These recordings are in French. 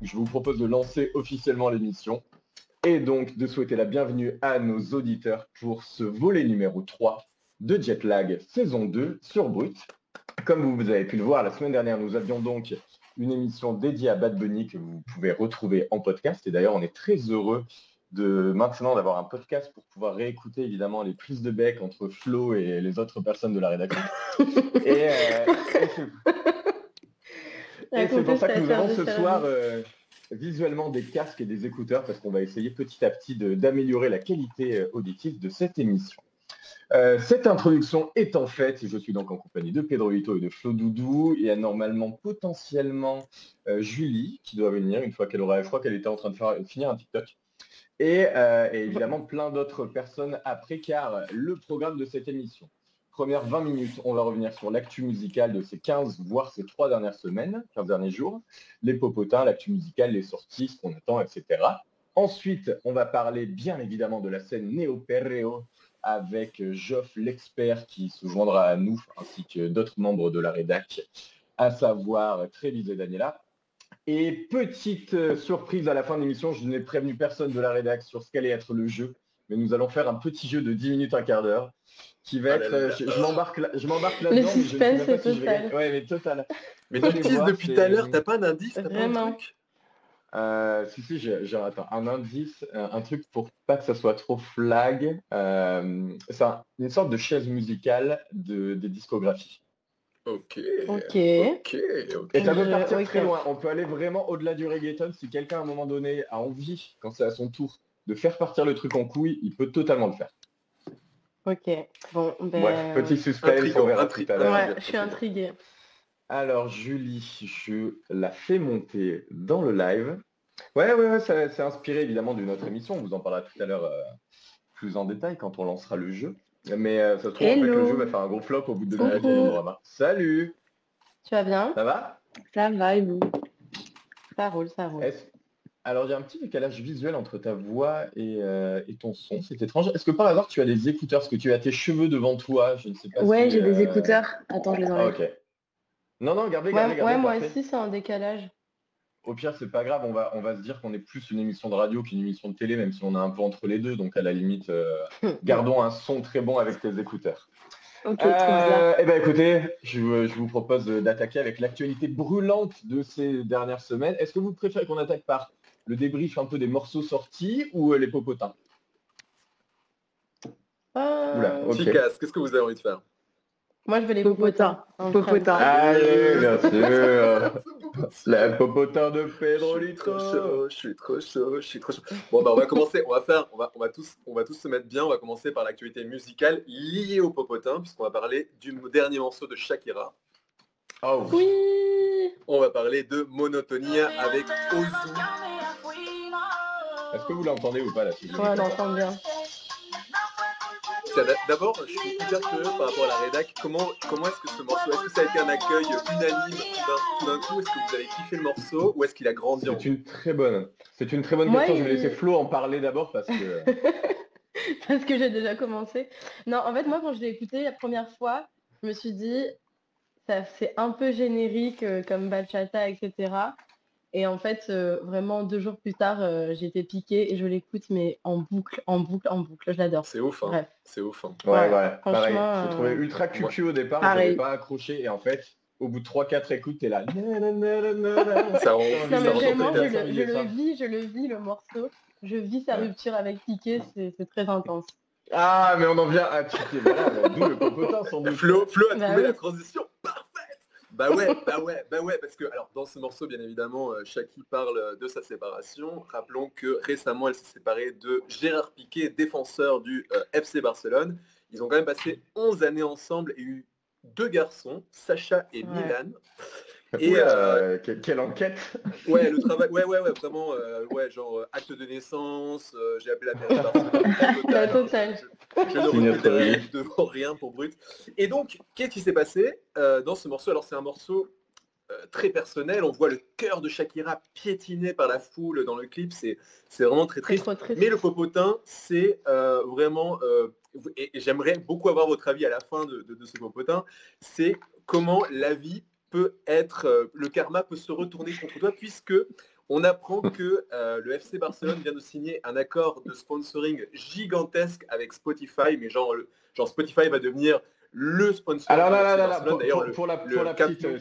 Je vous propose de lancer officiellement l'émission et donc de souhaiter la bienvenue à nos auditeurs pour ce volet numéro 3 de Jetlag saison 2 sur Brut. Comme vous avez pu le voir, la semaine dernière, nous avions donc une émission dédiée à Bad Bunny que vous pouvez retrouver en podcast. Et d'ailleurs, on est très heureux de maintenant d'avoir un podcast pour pouvoir réécouter évidemment les prises de bec entre Flo et les autres personnes de la rédaction. et, euh, et c'est- pour ça que nous avons ce soir euh, visuellement des casques et des écouteurs parce qu'on va essayer petit à petit d'améliorer la qualité euh, auditive de cette émission. Euh, cette introduction étant faite, je suis donc en compagnie de Pedro Hito et de Flo Doudou. Il y a normalement potentiellement Julie qui doit venir une fois qu'elle aura, je crois qu'elle était en train de faire, finir un TikTok. Et, euh, et évidemment plein d'autres personnes après car le programme de cette émission. Première 20 minutes, on va revenir sur l'actu musicale de ces 15, voire ces 3 dernières semaines, 15 derniers jours, les popotins, l'actu musicale, les sorties, ce qu'on attend, etc. Ensuite, on va parler bien évidemment de la scène Neo Perreo avec Geoff l'expert qui se joindra à nous, ainsi que d'autres membres de la rédac, à savoir Trévis et Daniela. Et petite euh, surprise à la fin de l'émission, je n'ai prévenu personne de la rédac sur ce qu'allait être le jeu, mais nous allons faire un petit jeu de 10 minutes, un quart d'heure, qui va Ah là être... là euh, là. je, je m'embarque là- je m'embarque Le là-dedans, mais je ne sais suspense même pas est si je vais total. gagner. Ouais, mais total. Mais tu depuis tout à l'heure, t'as pas un indice, t'as pas un Vraiment. truc Euh, si, si, j'ai un indice, un, un truc pour pas que ça soit trop flag. Euh, c'est un- une sorte de chaise musicale de, des discographies. Ok. Ok. Ok, ok. Et ça peut Je- partir ok. très loin. On peut aller vraiment au-delà du reggaeton. Si quelqu'un à un moment donné a envie, quand c'est à son tour, de faire partir le truc en couille, il peut totalement le faire. Ok. Bon, ben... Bref, petit suspense, Intriguant, on verra tout à l'heure. Ouais, je suis intriguée. Alors Julie, je la fais monter dans le live. Ouais, ouais, ouais, ça- c'est inspiré évidemment d'une autre émission. On vous en parlera tout à l'heure euh, plus en détail quand on lancera le jeu. Mais euh, ça se trouve en fait le jeu va faire un gros flop au bout de deux minutes. Salut, Tu vas bien? Ça va? Ça va et vous? Ça roule, ça roule. Alors il y a un petit décalage visuel entre ta voix et, euh, et ton son. C'est étrange. Est-ce que par hasard tu as des écouteurs? Est-ce que tu as tes cheveux devant toi? Je ne sais pas. Ouais, si, j'ai des euh, écouteurs. Attends, je les ah, enlève. ok. Non, non, gardez, Ouais, gardez, gardez. ouais, moi aussi, c'est un décalage. Au pire, c'est pas grave, on va, on va se dire qu'on est plus une émission de radio qu'une émission de télé, même si on est un peu entre les deux. Donc à la limite, euh, gardons un son très bon avec tes écouteurs. Ok, trop bien. Euh, eh ben écoutez, je, vous- je vous propose d'attaquer avec l'actualité brûlante de ces dernières semaines. Est-ce que vous préférez qu'on attaque par le débrief un peu des morceaux sortis ou euh, les popotins? Euh, qu'est-ce que vous avez envie de faire? Moi, je veux les Popotin. popotins. En Popotin. train Allez, bien sûr La popotin de Pedro chaud, je suis trop chaud, je suis trop chaud. Bon bah on va commencer, on va faire, on va, on va tous, on va tous se mettre bien. On va commencer par l'actualité musicale liée au popotin, puisqu'on va parler du dernier morceau de Shakira. Oh. Oui On va parler de Monotonia avec Ozu. Est-ce que vous l'entendez ou pas là Ouais, on entend bien. Tiens, d'a- D'abord, je suis hyper curieux par rapport à la rédac. Comment, comment est-ce que ce morceau, est-ce que ça a été un accueil unanime tout d'un- coup? Est-ce que vous avez kiffé le morceau ou est-ce qu'il a grandi en C'est une très bonne. C'est une très bonne question. Je vais laisser Flo en parler d'abord parce que. Parce que j'ai déjà commencé. Non, en fait, moi, quand je l'ai écouté la première fois, je me suis dit, ça c'est un peu générique euh, comme bachata, etc. Et en fait, euh, vraiment, deux jours plus tard, euh, été piquée et je l'écoute, mais en boucle, en boucle, en boucle. Je l'adore. C'est ouf, hein. Bref. C'est ouf. hein. Ouais, Ouais, ouais, pareil. franchement, Je trouvais euh, ultra cucu au départ, j'avais pas accroché et en fait, au bout de 3-4 écoutes, t'es là. Ça rend- Non, mais vraiment, je le, je le ça. vis, je le vis, le morceau. Je vis sa Ouais. rupture avec Piqué, c'est c'est très intense. Ah, mais on en vient à Piqué. Voilà, d'où le popotin sans doute. Flo, Flo a Bah trouvé oui. la transition. Bah ouais, bah ouais, bah ouais, parce que alors dans ce morceau, bien évidemment, euh, Shaki parle de sa séparation. Rappelons que récemment, elle s'est séparée de Gérard Piqué, défenseur du euh, FC Barcelone. Ils ont quand même passé 11 années ensemble et eu deux garçons, Sacha et Ouais. Milan. Et euh, que- quelle enquête Ouais, le travail, ouais, ouais, ouais, vraiment, euh, ouais, genre euh, acte de naissance, euh, j'ai appelé la mairie La total, hein. totale. Je ne reconnais devant rien pour Brut. Et donc, qu'est-ce qui s'est passé euh, dans ce morceau? Alors, c'est un morceau euh, très personnel. On voit le cœur de Shakira piétiné par la foule dans le clip. C'est c'est vraiment très triste. trop triste. Mais le popotin, c'est euh, vraiment... euh, et j'aimerais beaucoup avoir votre avis à la fin de, de, ce popotin, c'est comment la vie peut être, euh, le karma peut se retourner contre toi puisque on apprend que euh, le FC Barcelone vient de signer un accord de sponsoring gigantesque avec Spotify, mais genre, genre Spotify va devenir le sponsor. Alors là, là, là, pour, la, petite, euh,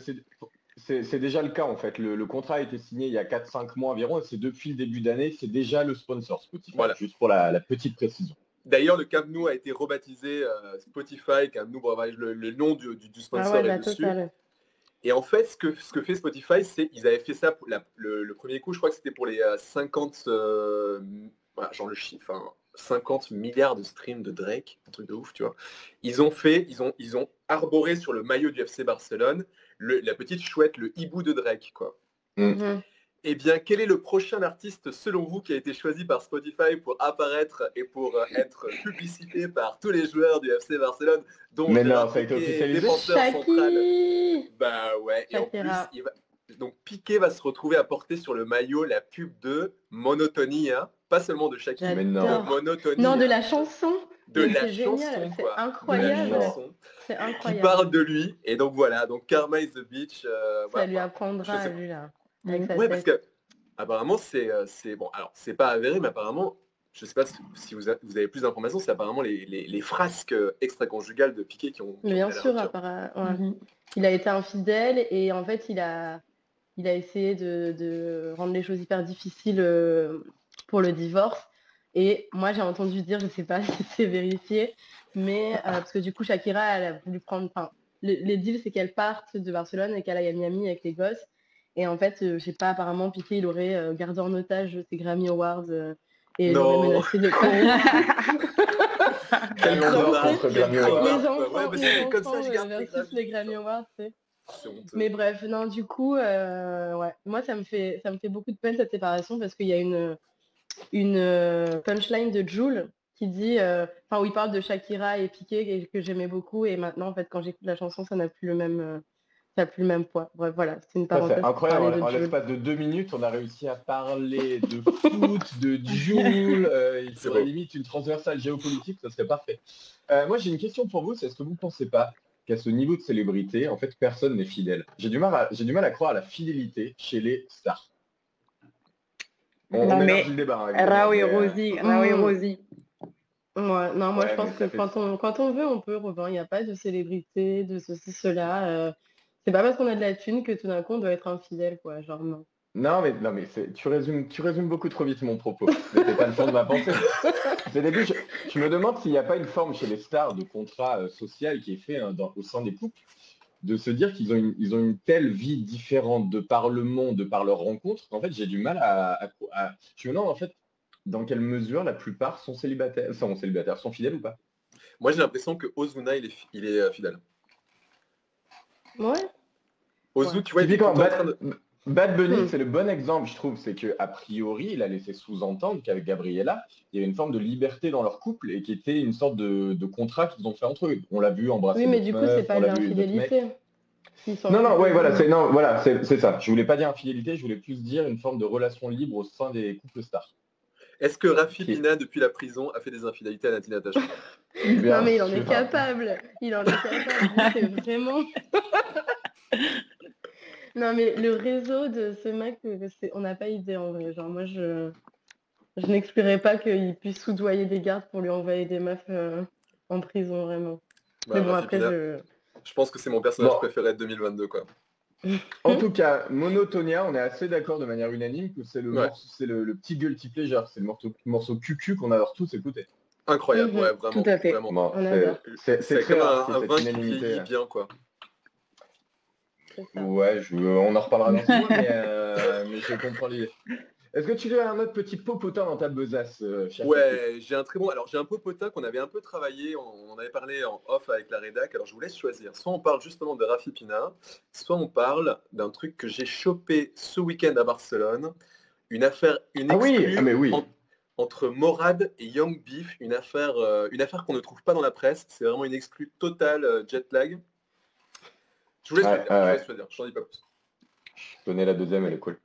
c'est déjà le cas en fait. Le, contrat a été signé il y a 4-5 mois environ et c'est depuis le début d'année, c'est déjà le sponsor Spotify. Voilà. Juste pour la, petite précision. D'ailleurs, le Camp Nou a été rebaptisé euh, Spotify, Camp Nou, le, le nom du, sponsor ah est dessus. Et en fait, ce que, ce que fait Spotify, c'est ils avaient fait ça pour le, premier coup, je crois que c'était pour les 50, euh, euh, genre le chiffre, 50 milliards de streams de Drake, un truc de ouf, tu vois. Ils ont fait, ils ont, ils ont arboré sur le maillot du FC Barcelone la petite chouette, le hibou de Drake, quoi. Mm. Eh bien, quel est le prochain artiste, selon vous, qui a été choisi par Spotify pour apparaître et pour être publicité par tous les joueurs du FC Barcelone, dont Mais non, ça a été officialisé. défenseur central Bah ouais, et en plus, il va... donc Piqué va se retrouver à porter sur le maillot la pub de Monotonie, hein. pas seulement de Shakira, mais non. Monotonie. Non, de la chanson de la chanson, quoi. Incroyable. C'est incroyable. Qui parle de lui. Et donc voilà, donc Karma is the Beach. Euh, ça lui apprendra à lui là. Ouais, parce que apparemment c'est euh, c'est bon. Alors c'est pas avéré, mais apparemment, je sais pas si vous, vous avez plus d'informations, c'est apparemment les, les, les, frasques extra-conjugales de Piqué qui ont. mais bien sûr, apparemment. Mhm. Il a été infidèle et en fait il a il a essayé de, de rendre les choses hyper difficiles euh, pour le divorce. Et moi, j'ai entendu dire, je ne sais pas si c'est vérifié, mais euh, parce que du coup, Shakira, elle a voulu prendre. Enfin, les deals, c'est qu'elle parte de Barcelone et qu'elle aille à Miami avec les gosses. Et en fait, euh, je sais pas, apparemment, Piqué, il aurait euh, gardé en otage ses Grammy Awards et il aurait menacé de Quel contre Grammy Awards. Les enfants, les enfants comme ça, versus les Grammy Awards, c'est. Mais bref, non, du coup, ouais, moi ça me fait ça me fait beaucoup de peine cette séparation parce qu'il y a une une euh, punchline de Jules qui dit, euh, enfin où il parle de Shakira et Piqué que j'aimais beaucoup et maintenant en fait quand j'écoute la chanson ça n'a plus le même euh, plus le même poids. Bref voilà, c'est une parenthèse. incroyable, en l'espace de deux minutes on a réussi à parler de foot, de Jules, il faudrait limite une transversale géopolitique, ça serait parfait. moi j'ai une question pour vous, c'est est-ce que vous ne pensez pas qu'à ce niveau de célébrité, en fait personne n'est fidèle? J'ai du, mal j'ai du mal à croire à la fidélité chez les stars. On, mais Rao et Rosie, et Rosie. non, moi je pense que quand on, quand on veut, on peut revoir. Il n'y a pas de célébrité, de ceci, cela. Euh, c'est pas parce qu'on a de la thune que tout d'un coup on doit être infidèle, quoi. Genre non. Non, mais, non, mais tu, résumes, tu résumes beaucoup trop vite mon propos. C'était pas le fond de ma pensée. Début, je, je, me demande s'il n'y a pas une forme chez les stars de contrat euh, social qui est fait hein, dans, au sein des couples de se dire qu'ils ont, une, ils ont une telle vie différente de par le monde, de par leurs rencontres, qu'en fait, j'ai du mal à, Je me demande, en fait, dans quelle mesure la plupart sont célibataires, sont célibataires, sont fidèles ou pas? Moi, j'ai l'impression que Ozuna, il est, il est euh, fidèle. Ouais. Ozu, tu vois, il est en train de... Bad Bunny, hmm. c'est le bon exemple, je trouve. C'est que a priori, il a laissé sous-entendre qu'avec Gabriella, il y avait une forme de liberté dans leur couple et qui était une sorte de, contrat qu'ils ont fait entre eux. On l'a vu embrasser. Oui, mais du coup, c'est pas l'infidélité. Non, non, ouais, voilà, c'est non, voilà, c'est ça. Je voulais pas dire infidélité, je voulais plus dire une forme de relation libre au sein des couples stars. Est-ce que Rafi Pina, depuis la prison, a fait des infidélités à Nathalie Natacha? Non, mais il en est capable. Il en est capable. c'est vraiment. Non, mais le réseau de ce mec, euh, on n'a pas idée en vrai. Genre, moi, je, je n'exclurais pas qu'il puisse soudoyer des gardes pour lui envoyer des meufs euh, en prison, vraiment. mais bon, après, je... je pense que c'est mon personnage préféré de 2022, quoi. En tout cas, Monotonia, on est assez d'accord de manière unanime que c'est le, c'est le, petit guilty pleasure, c'est le morceau, morceau QQ qu'on adore tous écouter. Incroyable, mhm, ouais, vraiment. Tout à fait. Vraiment. c'est, comme un, un vin qui bien, quoi. Ouais, je, on en reparlera dans ce mais, euh, mais, je comprends l'idée. Est-ce que tu as un autre petit popotin dans ta besace euh, Ouais, j'ai un très bon. Alors j'ai un popotin qu'on avait un peu travaillé, on, on, avait parlé en off avec la rédac. Alors je vous laisse choisir. Soit on parle justement de Rafi Pina, soit on parle d'un truc que j'ai chopé ce week-end à Barcelone. Une affaire, une ah oui, ah mais oui. entre Morad et Young Beef, une affaire, euh, une affaire qu'on ne trouve pas dans la presse. C'est vraiment une exclue totale jet lag. Je vous laisse, ouais, je dire, je n'en dis pas plus. Je connais la deuxième, elle est cool.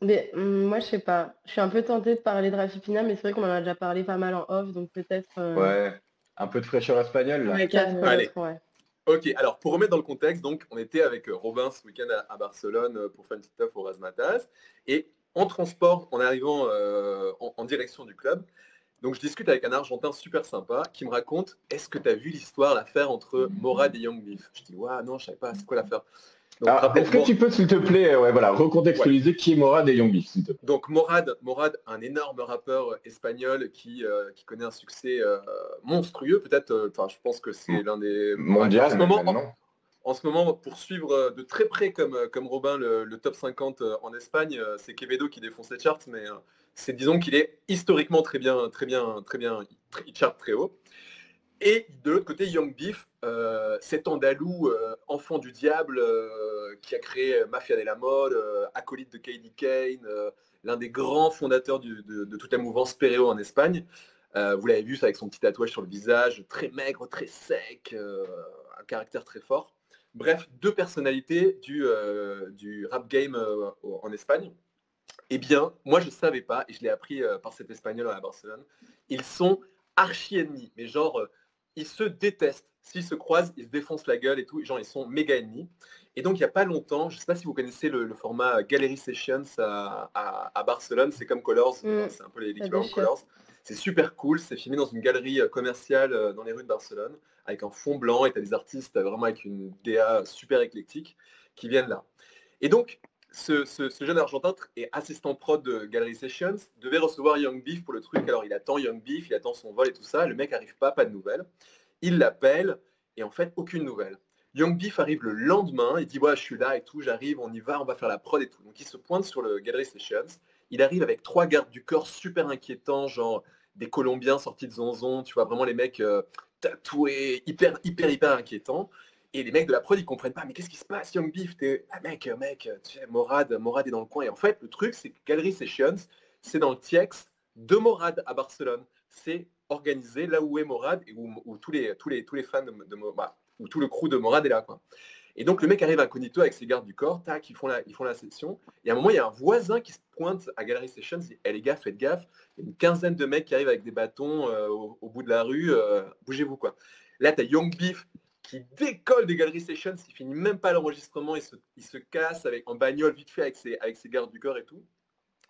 Mais hum, moi, je sais pas. Je suis un peu tentée de parler de Rafipina, mais c'est vrai qu'on en a déjà parlé pas mal en off, donc peut-être. Euh, ouais. Un peu de fraîcheur espagnole là. Allez. Ok, alors pour remettre dans le contexte, donc on était avec euh, Robin ce week-end à, Barcelone euh, pour faire une petite taf au Razmataz. Et en transport, en arrivant euh, en, direction du club, donc je discute avec un Argentin super sympa qui me raconte Est-ce que tu as vu l'histoire, l'affaire entre Morad et Young Beef? Je dis Ouais, non, je savais pas, c'est quoi l'affaire? Est-ce que tu peux, s'il te plaît, ouais, voilà, recontextualiser qui est Morad et Young Beef, Donc Morad, Morad, un énorme rappeur espagnol qui, euh, qui connaît un succès euh, monstrueux, peut-être. Euh, enfin, je pense que c'est l'un des mondial. En ce moment, en, ce moment, pour suivre de très près comme, comme Robin le, top 50 en Espagne, c'est Quevedo qui défonce les charts, mais c'est disons qu'il est historiquement très bien, très bien, très bien, il charte très haut. Et de l'autre côté, Young Beef, euh, cet Andalou, euh, enfant du diable, euh, qui a créé Mafia de la mode, acolyte de Katie Kane, l'un des grands fondateurs de, toute la mouvance Pereo en Espagne. vous l'avez vu, avec son petit tatouage sur le visage, très maigre, très sec, un caractère très fort. Bref, deux personnalités du, du rap game en Espagne. Eh bien, moi je ne savais pas, et je l'ai appris par cet espagnol à Barcelone, ils sont archi-ennemis, mais genre ils se détestent. S'ils se croisent, ils se défoncent la gueule et tout. Genre, ils sont méga ennemis. Et donc, il n'y a pas longtemps, je ne sais pas si vous connaissez le, format Gallery Sessions à, Barcelone, c'est comme Colors, mm. c'est un peu l'équivalent de Colors. C'est super cool, c'est filmé dans une galerie euh, commerciale euh, dans les rues de Barcelone, avec un fond blanc, et tu des artistes euh, vraiment avec une DA super éclectique qui viennent là. Et donc, ce, jeune Argentin et assistant prod de Gallery Sessions devait recevoir Young Beef pour le truc. Alors il attend Young Beef, il attend son vol et tout ça. Le mec arrive pas, pas de nouvelles. Il l'appelle et en fait aucune nouvelle. Young Beef arrive le lendemain, il dit ouais je suis là et tout, j'arrive, on y va, on va faire la prod et tout. Donc il se pointe sur le Gallery Sessions. Il arrive avec trois gardes du corps super inquiétants, genre des Colombiens sortis de Zonzon, tu vois vraiment les mecs euh, tatoués, hyper hyper hyper inquiétants. Et les mecs de la prod, ils comprennent pas, mais qu'est-ce qui se passe, Young Beef? T'es, ah mec, mec, tu sais, Morad, Morad est dans le coin. Et en fait, le truc, c'est que Gallery Sessions, c'est dans le TX de Morad à Barcelone. C'est organisé là où est Morad et où, tous, les, tous, les, tous les fans de, de bah, où tout le crew de Morad est là, quoi. Et donc le mec arrive incognito avec ses gardes du corps, tac, ils font la, ils session. Et à un moment, il y a un voisin qui se pointe à Gallery Sessions, il dit hey, les faites gaffe, il y a une quinzaine de mecs qui arrivent avec des bâtons euh, au, bout de la rue, euh, bougez-vous quoi. Là, tu Young Beef qui décolle des galeries sessions, il finit même pas l'enregistrement, il se, casse avec, en bagnole vite fait avec ses gardes du corps et tout.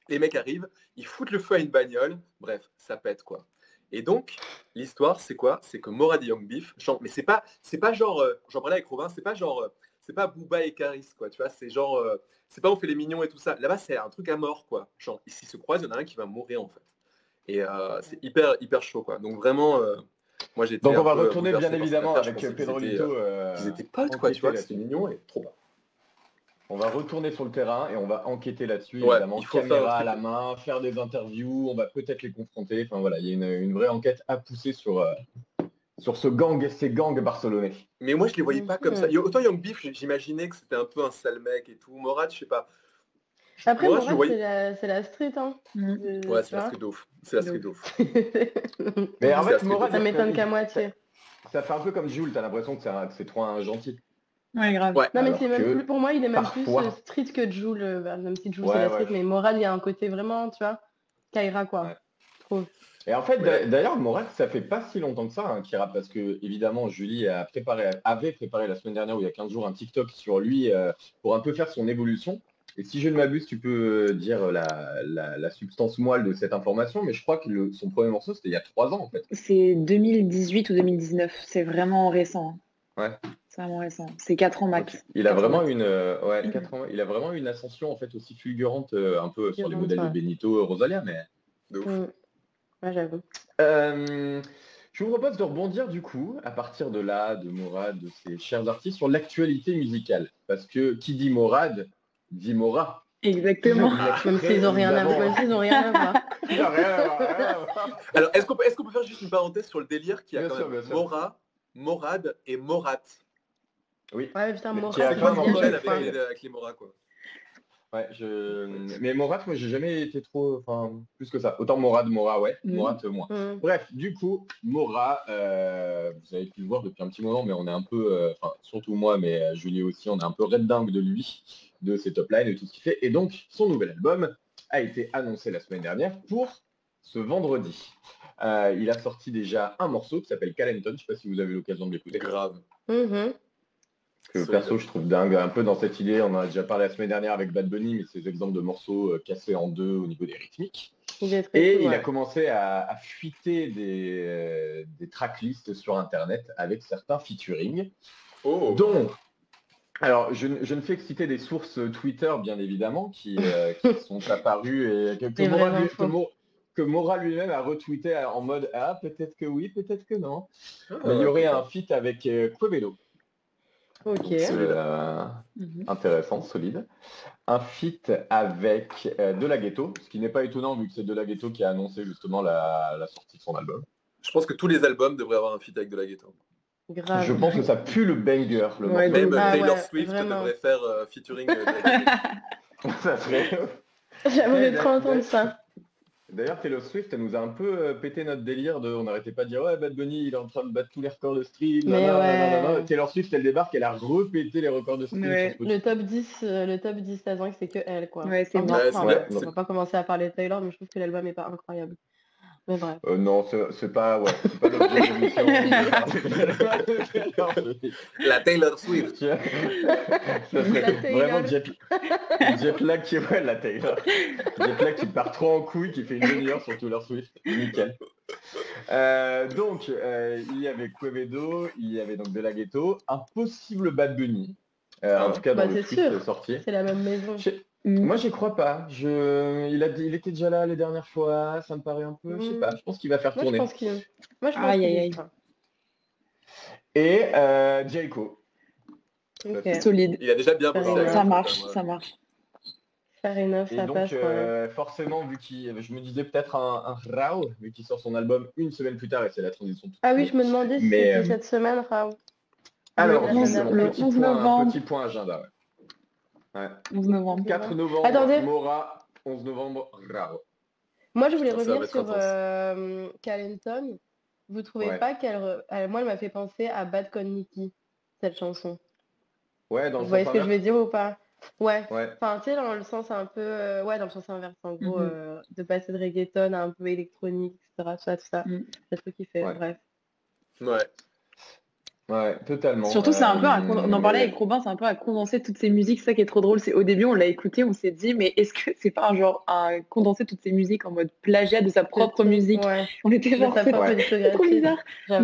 Les mecs arrivent, ils foutent le feu à une bagnole, bref, ça pète quoi. Et donc, l'histoire, c'est quoi? C'est que Morad et Young Beef, mais c'est pas, c'est pas genre, euh, j'en parlais avec Robin, c'est pas genre, euh, c'est pas Booba et Caris, quoi, tu vois, c'est genre, euh, c'est pas on fait les mignons et tout ça. Là-bas, c'est un truc à mort, quoi. Genre, s'ils se croisent, il y en a un qui va mourir, en fait. Et c'est hyper, hyper chaud, quoi. Donc vraiment, donc on va retourner bien évidemment avec Pedro Lito. Euh, ils étaient potes quoi, tu vois, c'était mignon et trop bas. On va retourner sur le terrain et on va enquêter là-dessus, évidemment, caméra à la main, faire des interviews, on va peut-être les confronter. Enfin voilà, il y a une, vraie enquête à pousser sur, euh, sur ce gang, ces gangs barcelonais. Mais moi je les voyais pas comme ça. Autant Young Beef, j'imaginais que c'était un peu un sale mec et tout. Morat, je sais pas. Après, moi, c'est la, street. Hein. Mm. ouais, c'est la street ouf. C'est la street ouf. Mais en fait, ça m'étonne qu'à moitié. Ça, fait un peu comme Jules, t'as l'impression que c'est trop un gentil. Ouais, grave. Non, mais c'est même plus, pour moi, il est même plus euh, street que Jules, euh, bah, même si Jules c'est la street, mais Moral, il y a un côté vraiment, tu vois, Kaira, quoi. Trop. Et en fait, d'ailleurs, Moral, ça fait pas si longtemps que ça hein, rappe, parce que évidemment, Julie a préparé, avait préparé la semaine dernière, ou il y a 15 jours, un TikTok sur lui euh, pour un peu faire son évolution. Et si je ne m'abuse, tu peux dire la, substance moelle de cette information, mais je crois que son premier morceau, c'était il y a trois ans en fait. C'est 2018 ou 2019, c'est vraiment récent. Ouais. C'est vraiment récent. C'est quatre ans max. Il a vraiment une, euh, ouais, ans, il a vraiment une ascension en fait aussi fulgurante, euh, un peu sur les modèles de Benito, Rosalia, mais de ouf. Mm. Ouais, j'avoue. je vous propose de rebondir du coup, à partir de là, de Morad, de ces chers artistes, sur l'actualité musicale. Parce que qui dit Morad Dimora. Exactement. Même s'ils n'ont rien à voir. Ils n'ont rien à voir. Alors, est-ce qu'on peut, est peut, faire juste une parenthèse sur le délire qui a quand même Mora, Morad et Morat Oui. Ouais, putain, Morat. C'est avec, avec les Moras, quoi. Ouais, je... Mais Morat, moi, j'ai jamais été trop, enfin, plus que ça. Autant Morad, Mora, ouais. Mm. Morat, moi. Mm. Bref, du coup, Mora, euh, vous avez pu le voir depuis un petit moment, mais on est un peu, euh, enfin, surtout moi, mais euh, Julie aussi, on est un peu red dingue de lui, de ses top lines et tout ce qu'il fait. Et donc, son nouvel album a été annoncé la semaine dernière pour ce vendredi. Euh, il a sorti déjà un morceau qui s'appelle Calenton. Je ne sais pas si vous avez l'occasion de l'écouter. Grave. Mhm. Que perso, je trouve dingue un peu dans cette idée. On en a déjà parlé la semaine dernière avec Bad Bunny, mais ces exemples de morceaux euh, cassés en deux au niveau des rythmiques. Il Et cool, il a commencé à, à fuiter des, euh, des tracklists sur Internet avec certains featuring. Oh. Donc, alors je, ne- je ne fais que citer des sources Twitter, bien évidemment, qui, euh, qui sont apparues et que, que que que Mora lui-même a retweeté en mode Ah, peut-être que oui, peut-être que non. Ah, Mais il y aurait un feat avec euh, Quevedo. Ok. Euh, Mhm. intéressant, solide. Un feat avec euh, De La Ghetto, ce qui n'est pas étonnant vu que c'est De La Ghetto qui a annoncé justement la, la sortie de son album. Je pense que tous les albums devraient avoir un feat avec de la ghetto. Grave. Je pense que ça pue le banger, le Ouais. Même Ah Taylor ouais, Swift vraiment. devrait faire euh, featuring euh, de la ghetto. ça serait... J'aimerais trop entendre ça. D'ailleurs, Taylor Swift, elle nous a un peu euh, pété notre délire de... On n'arrêtait pas de dire « Ouais, Bad Bunny, il est en train de battre tous les records de stream. Mais nanana, ouais. nanana. Taylor Swift, elle débarque, elle a repété les records de stream. Ouais. Le top 10, euh, le top 10 16 ans, c'est que elle, quoi. Ouais, c'est enfin, on va pas commencer à parler de Taylor, mais je trouve que l'album est pas incroyable. Mais bref. Euh, non, c'est pas, ouais, c'est pas l'objet de l'émission. La Taylor Swift. Ça serait La Taylor. vraiment jet, jet lag qui ouais la Taylor. Jet lag qui part trop en couille, qui fait une demi-heure sur Taylor Swift. Nickel. Euh, donc euh, il y avait Quevedo, il y avait donc De La Ghetto, un possible Bad Bunny. Euh, en Ah. tout cas dans Bah, le sorti. C'est la même maison. Moi j'y crois pas. Je, il, a, dit- il était déjà là les dernières fois, ça me paraît un peu, je sais Mm. pas, je pense qu'il va faire Moi, je tourner. pense qu'il. Moi, je pense Aïe, aïe, aïe. Et euh, Jayco. Ok. Solide. Il a déjà bien. Ça avec Ça marche, ça marche. Enough, Et ça donc, passe. ouais. euh, forcément, vu qu'il, je me disais peut-être un, un Rao, vu qu'il sort son album une semaine plus tard, et c'est la transition. toute Ah oui, je me demandais si Mais, c'était euh, cette semaine, Raoult. Alors, le justement, 11 petit, le 11 point, novembre. petit point agenda. Ouais. Ouais. 11 novembre. 4 novembre, Attendez. Mora, 11 novembre, Rao. Moi, je voulais Putain, revenir sur euh, Calenton. Vous trouvez Ouais. pas qu'elle... re- Moi, elle m'a fait penser à Bad Con Nicky, cette chanson. Ouais, dans le Vous voyez ce que je veux dire ou pas? Ouais. Ouais. Enfin, tu sais, dans le sens un peu... euh, Ouais, dans le sens inverse, en gros, Mhm. euh, de passer de reggaeton à un peu électronique, etc. Tout ça, tout ça. Mhm. C'est le truc qui fait, Ouais. bref. Ouais. Ouais, totalement. Surtout, c'est un peu, con- on en parlait avec Robin, c'est un peu à condenser toutes ces musiques. C'est ça qui est trop drôle. C'est au début, on l'a écouté, on s'est dit, mais est-ce que c'est pas un genre à condenser toutes ces musiques en mode plagiat de sa propre musique? Ouais. On était genre, sa c'est Ouais. trop bizarre.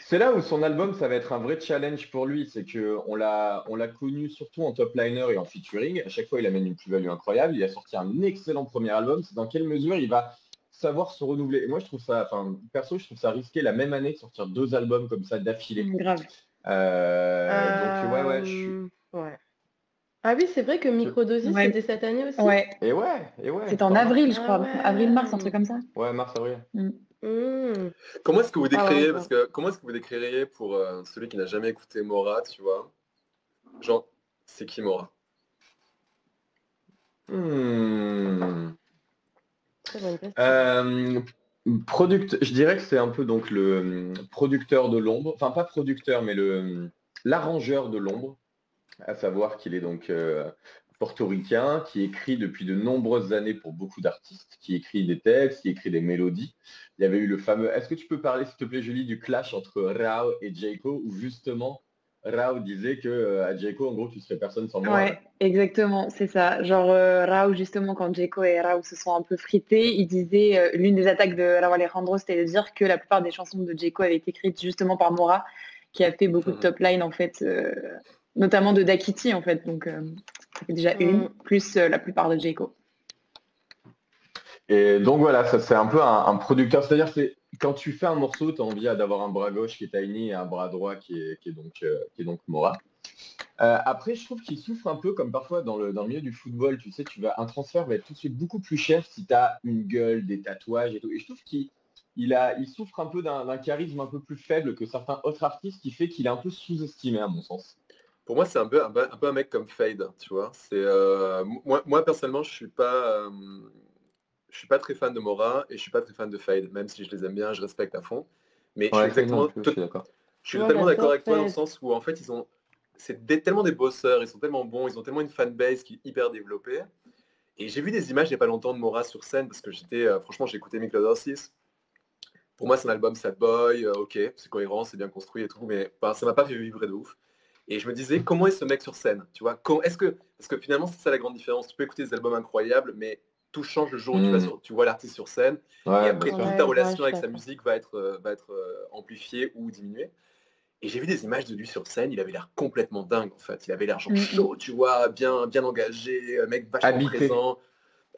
C'est là où son album, ça va être un vrai challenge pour lui. C'est que on l'a, on l'a connu surtout en top liner et en featuring. À chaque fois, il amène une plus-value incroyable. Il a sorti un excellent premier album. C'est dans quelle mesure il va savoir se renouveler. Et moi, je trouve ça, enfin, perso, je trouve ça risqué la même année de sortir deux albums comme ça d'affilée. Grave. Euh, donc ouais, ouais, je suis. Euh, ouais. Ah oui, c'est vrai que Microdosis, Ouais. c'était cette année aussi. Ouais, Et ouais, et ouais. c'était en avril, je Ah crois. ouais. Avril-mars, un truc comme ça. Ouais, mars, avril. Hmm. Comment est-ce que vous Ah, décririez, ouais, parce que comment est-ce que vous décririez pour euh, celui qui n'a jamais écouté Mora, tu vois? Genre, c'est qui Mora? Hmm. Euh, je dirais que c'est un peu donc le producteur de l'ombre, enfin pas producteur, mais le l'arrangeur de l'ombre, à savoir qu'il est donc euh, portoricain, qui écrit depuis de nombreuses années pour beaucoup d'artistes, qui écrit des textes, qui écrit des mélodies. Il y avait eu le fameux. Est-ce que tu peux parler, s'il te plaît, Julie, du clash entre Rao et Jayco, justement Rao disait que euh, à en gros, tu serais personne sans moi. Ouais, exactement, c'est ça. Genre euh, Rao, justement, quand Jeko et Rao se sont un peu frités, il disait, euh, l'une des attaques de Rao Alejandro, c'était de dire que la plupart des chansons de Jeko avaient été écrites justement par Mora, qui a fait beaucoup de Mhm. top line, en fait, euh, notamment de Dakiti, en fait. Donc, euh, ça fait déjà Mhm. une, plus euh, la plupart de Jeko. Et donc voilà, ça c'est un peu un, producteur. C'est-à-dire c'est quand tu fais un morceau, tu as envie d'avoir un bras gauche qui est Tiny et un bras droit qui est, donc, euh, qui est donc Mora. Euh, après, je trouve qu'il souffre un peu comme parfois dans le, dans le milieu du football. Tu sais, tu vas, un transfert va être tout de suite beaucoup plus cher si tu as une gueule, des tatouages et tout. Et je trouve qu'il il a, il souffre un peu d'un charisme un peu plus faible que certains autres artistes qui fait qu'il est un peu sous-estimé à mon sens. Pour moi, c'est un peu, un, peu- un mec comme Fade, tu vois. C'est euh, moi, moi, personnellement, je suis pas, je suis pas très fan de Mora et je suis pas très fan de Fade, même si je les aime bien, je respecte à fond. Mais je suis exactement, je suis. Je totalement d'accord avec toi dans le sens où en fait ils ont c'est des- tellement des bosseurs, ils sont tellement bons, ils ont tellement une fanbase qui est hyper développée. Et j'ai vu des images il n'y a pas longtemps de Mora sur scène parce que j'étais, euh, franchement, j'ai écouté Microdossis. Pour moi, c'est un album Sad Boy, euh, ok, c'est cohérent, c'est bien construit et tout, mais bah, ça m'a pas fait vibrer de ouf. Et je me disais, comment est ce mec sur scène Tu vois, est-ce que, parce que finalement, c'est ça la grande différence. Tu peux écouter des albums incroyables, mais tout change le jour où tu, tu vois l'artiste sur scène. et après, toute ta relation avec sa musique va être, euh, va être amplifiée ou diminuée. Et j'ai vu des images de lui sur scène, il avait l'air complètement dingue en fait. Il avait l'air genre mm. chaud, tu vois, bien, bien engagé, mec vachement présent.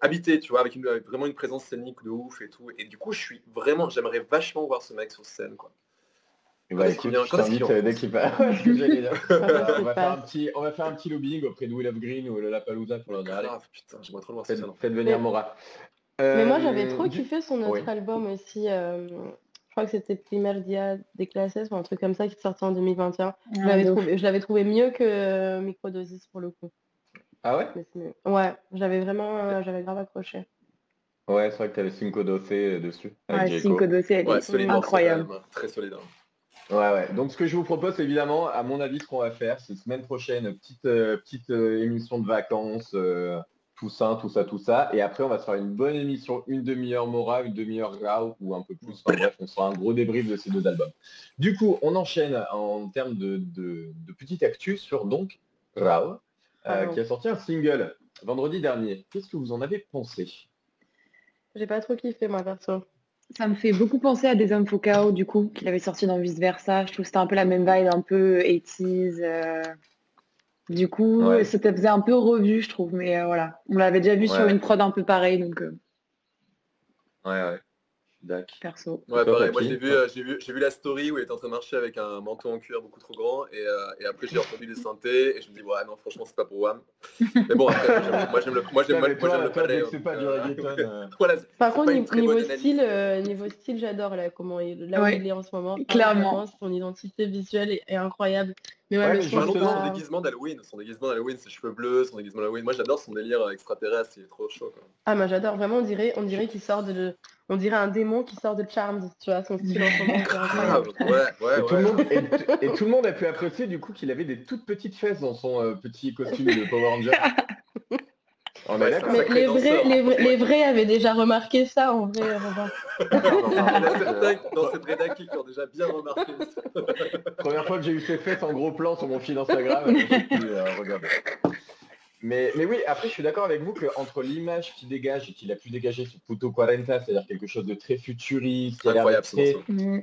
Habité, tu vois, avec, une, vraiment une présence scénique de ouf et tout. Et du coup, je suis vraiment, j'aimerais vachement voir ce mec sur scène, quoi. Bah, écoute, je t'invite dès qu'il va. on, va faire un petit, on va faire un petit lobbying auprès de Will of Green ou la Palouza pour leur dire allez, putain, j'aimerais trop voir faites, faites venir Mora. Mais moi j'avais trop euh, kiffé son autre album aussi, euh, je crois que c'était Primer Dia des classes ou un truc comme ça qui est sorti en 2021. je l'avais trouvé, je l'avais trouvé mieux que euh, Microdosis pour le coup. Ah ouais? Ouais, j'avais vraiment, euh, j'avais grave accroché. Ouais, c'est vrai que tu avais Cinco Dossé dessus. Ouais, Cinco Dossé, elle est incroyable. Très solide. Hein. Ouais, ouais. Donc, ce que je vous propose, évidemment, à mon avis, ce qu'on va faire, c'est semaine prochaine, petite, euh, petite émission de vacances, tout ça, tout ça, tout ça. Et après, on va se faire une bonne émission, une demi-heure Mora, une demi-heure Rao ou un peu plus. bref, on sera un gros débrief de ces deux albums. Du coup, on enchaîne en termes de, de, de petite actu sur donc Rao, euh, qui a sorti un single vendredi dernier. Qu'est-ce que vous en avez pensé? J'ai pas trop kiffé, moi, perso. Ça me fait beaucoup penser à des hommes Focao, du coup, qu'il avait sorti dans Vice Versa. Je trouve que c'était un peu la même vibe, un peu 80s. Du coup, c'était faisait un peu revu, je trouve, mais euh, voilà. On l'avait déjà vu sur une prod un peu pareille, donc. Euh. Ouais, ouais. Perso. Ouais, pareil. Moi, j'ai vu, euh, j'ai vu, j'ai vu la story où il était en train de marcher avec un manteau en cuir beaucoup trop grand. Et, euh, et après, j'ai entendu les synthés. Et je me dis, ouais, non, franchement, c'est pas pour WAM. Mais bon, après, moi, j'aime le, moi, j'aime, moi, j'aime le palais. C'est pas du reggaeton. Par contre, niveau, style, euh, niveau style, j'adore là, comment il, là où il est en ce moment. Clairement. Son identité visuelle est, est incroyable. Mais ouais, son déguisement d'Halloween, son déguisement d'Halloween, ses cheveux bleus, son déguisement d'Halloween. Moi, j'adore son délire extraterrestre, il est trop chaud. Quoi. Ah, moi, j'adore. Vraiment, on dirait, on dirait qu'il sort de, on dirait un démon qui sort de Charmed, tu vois, son style en ce moment. ouais, ouais, et, tout le monde, et, tout le monde a pu apprécier du coup qu'il avait des toutes petites fesses dans son euh, petit costume de Power Ranger. On est Mais les vrais, les, vrais, les vrais, avaient déjà remarqué ça en vrai, Robin. dans cette rédaction qui ont déjà bien remarqué ça. Première fois que j'ai eu ces fesses en gros plan sur mon fil Instagram, euh, regardez. Mais, mais oui, après, je suis d'accord avec vous qu'entre l'image qu'il dégage et qu'il a pu dégager sur Puto 40, c'est-à-dire quelque chose de très futuriste, qui a très,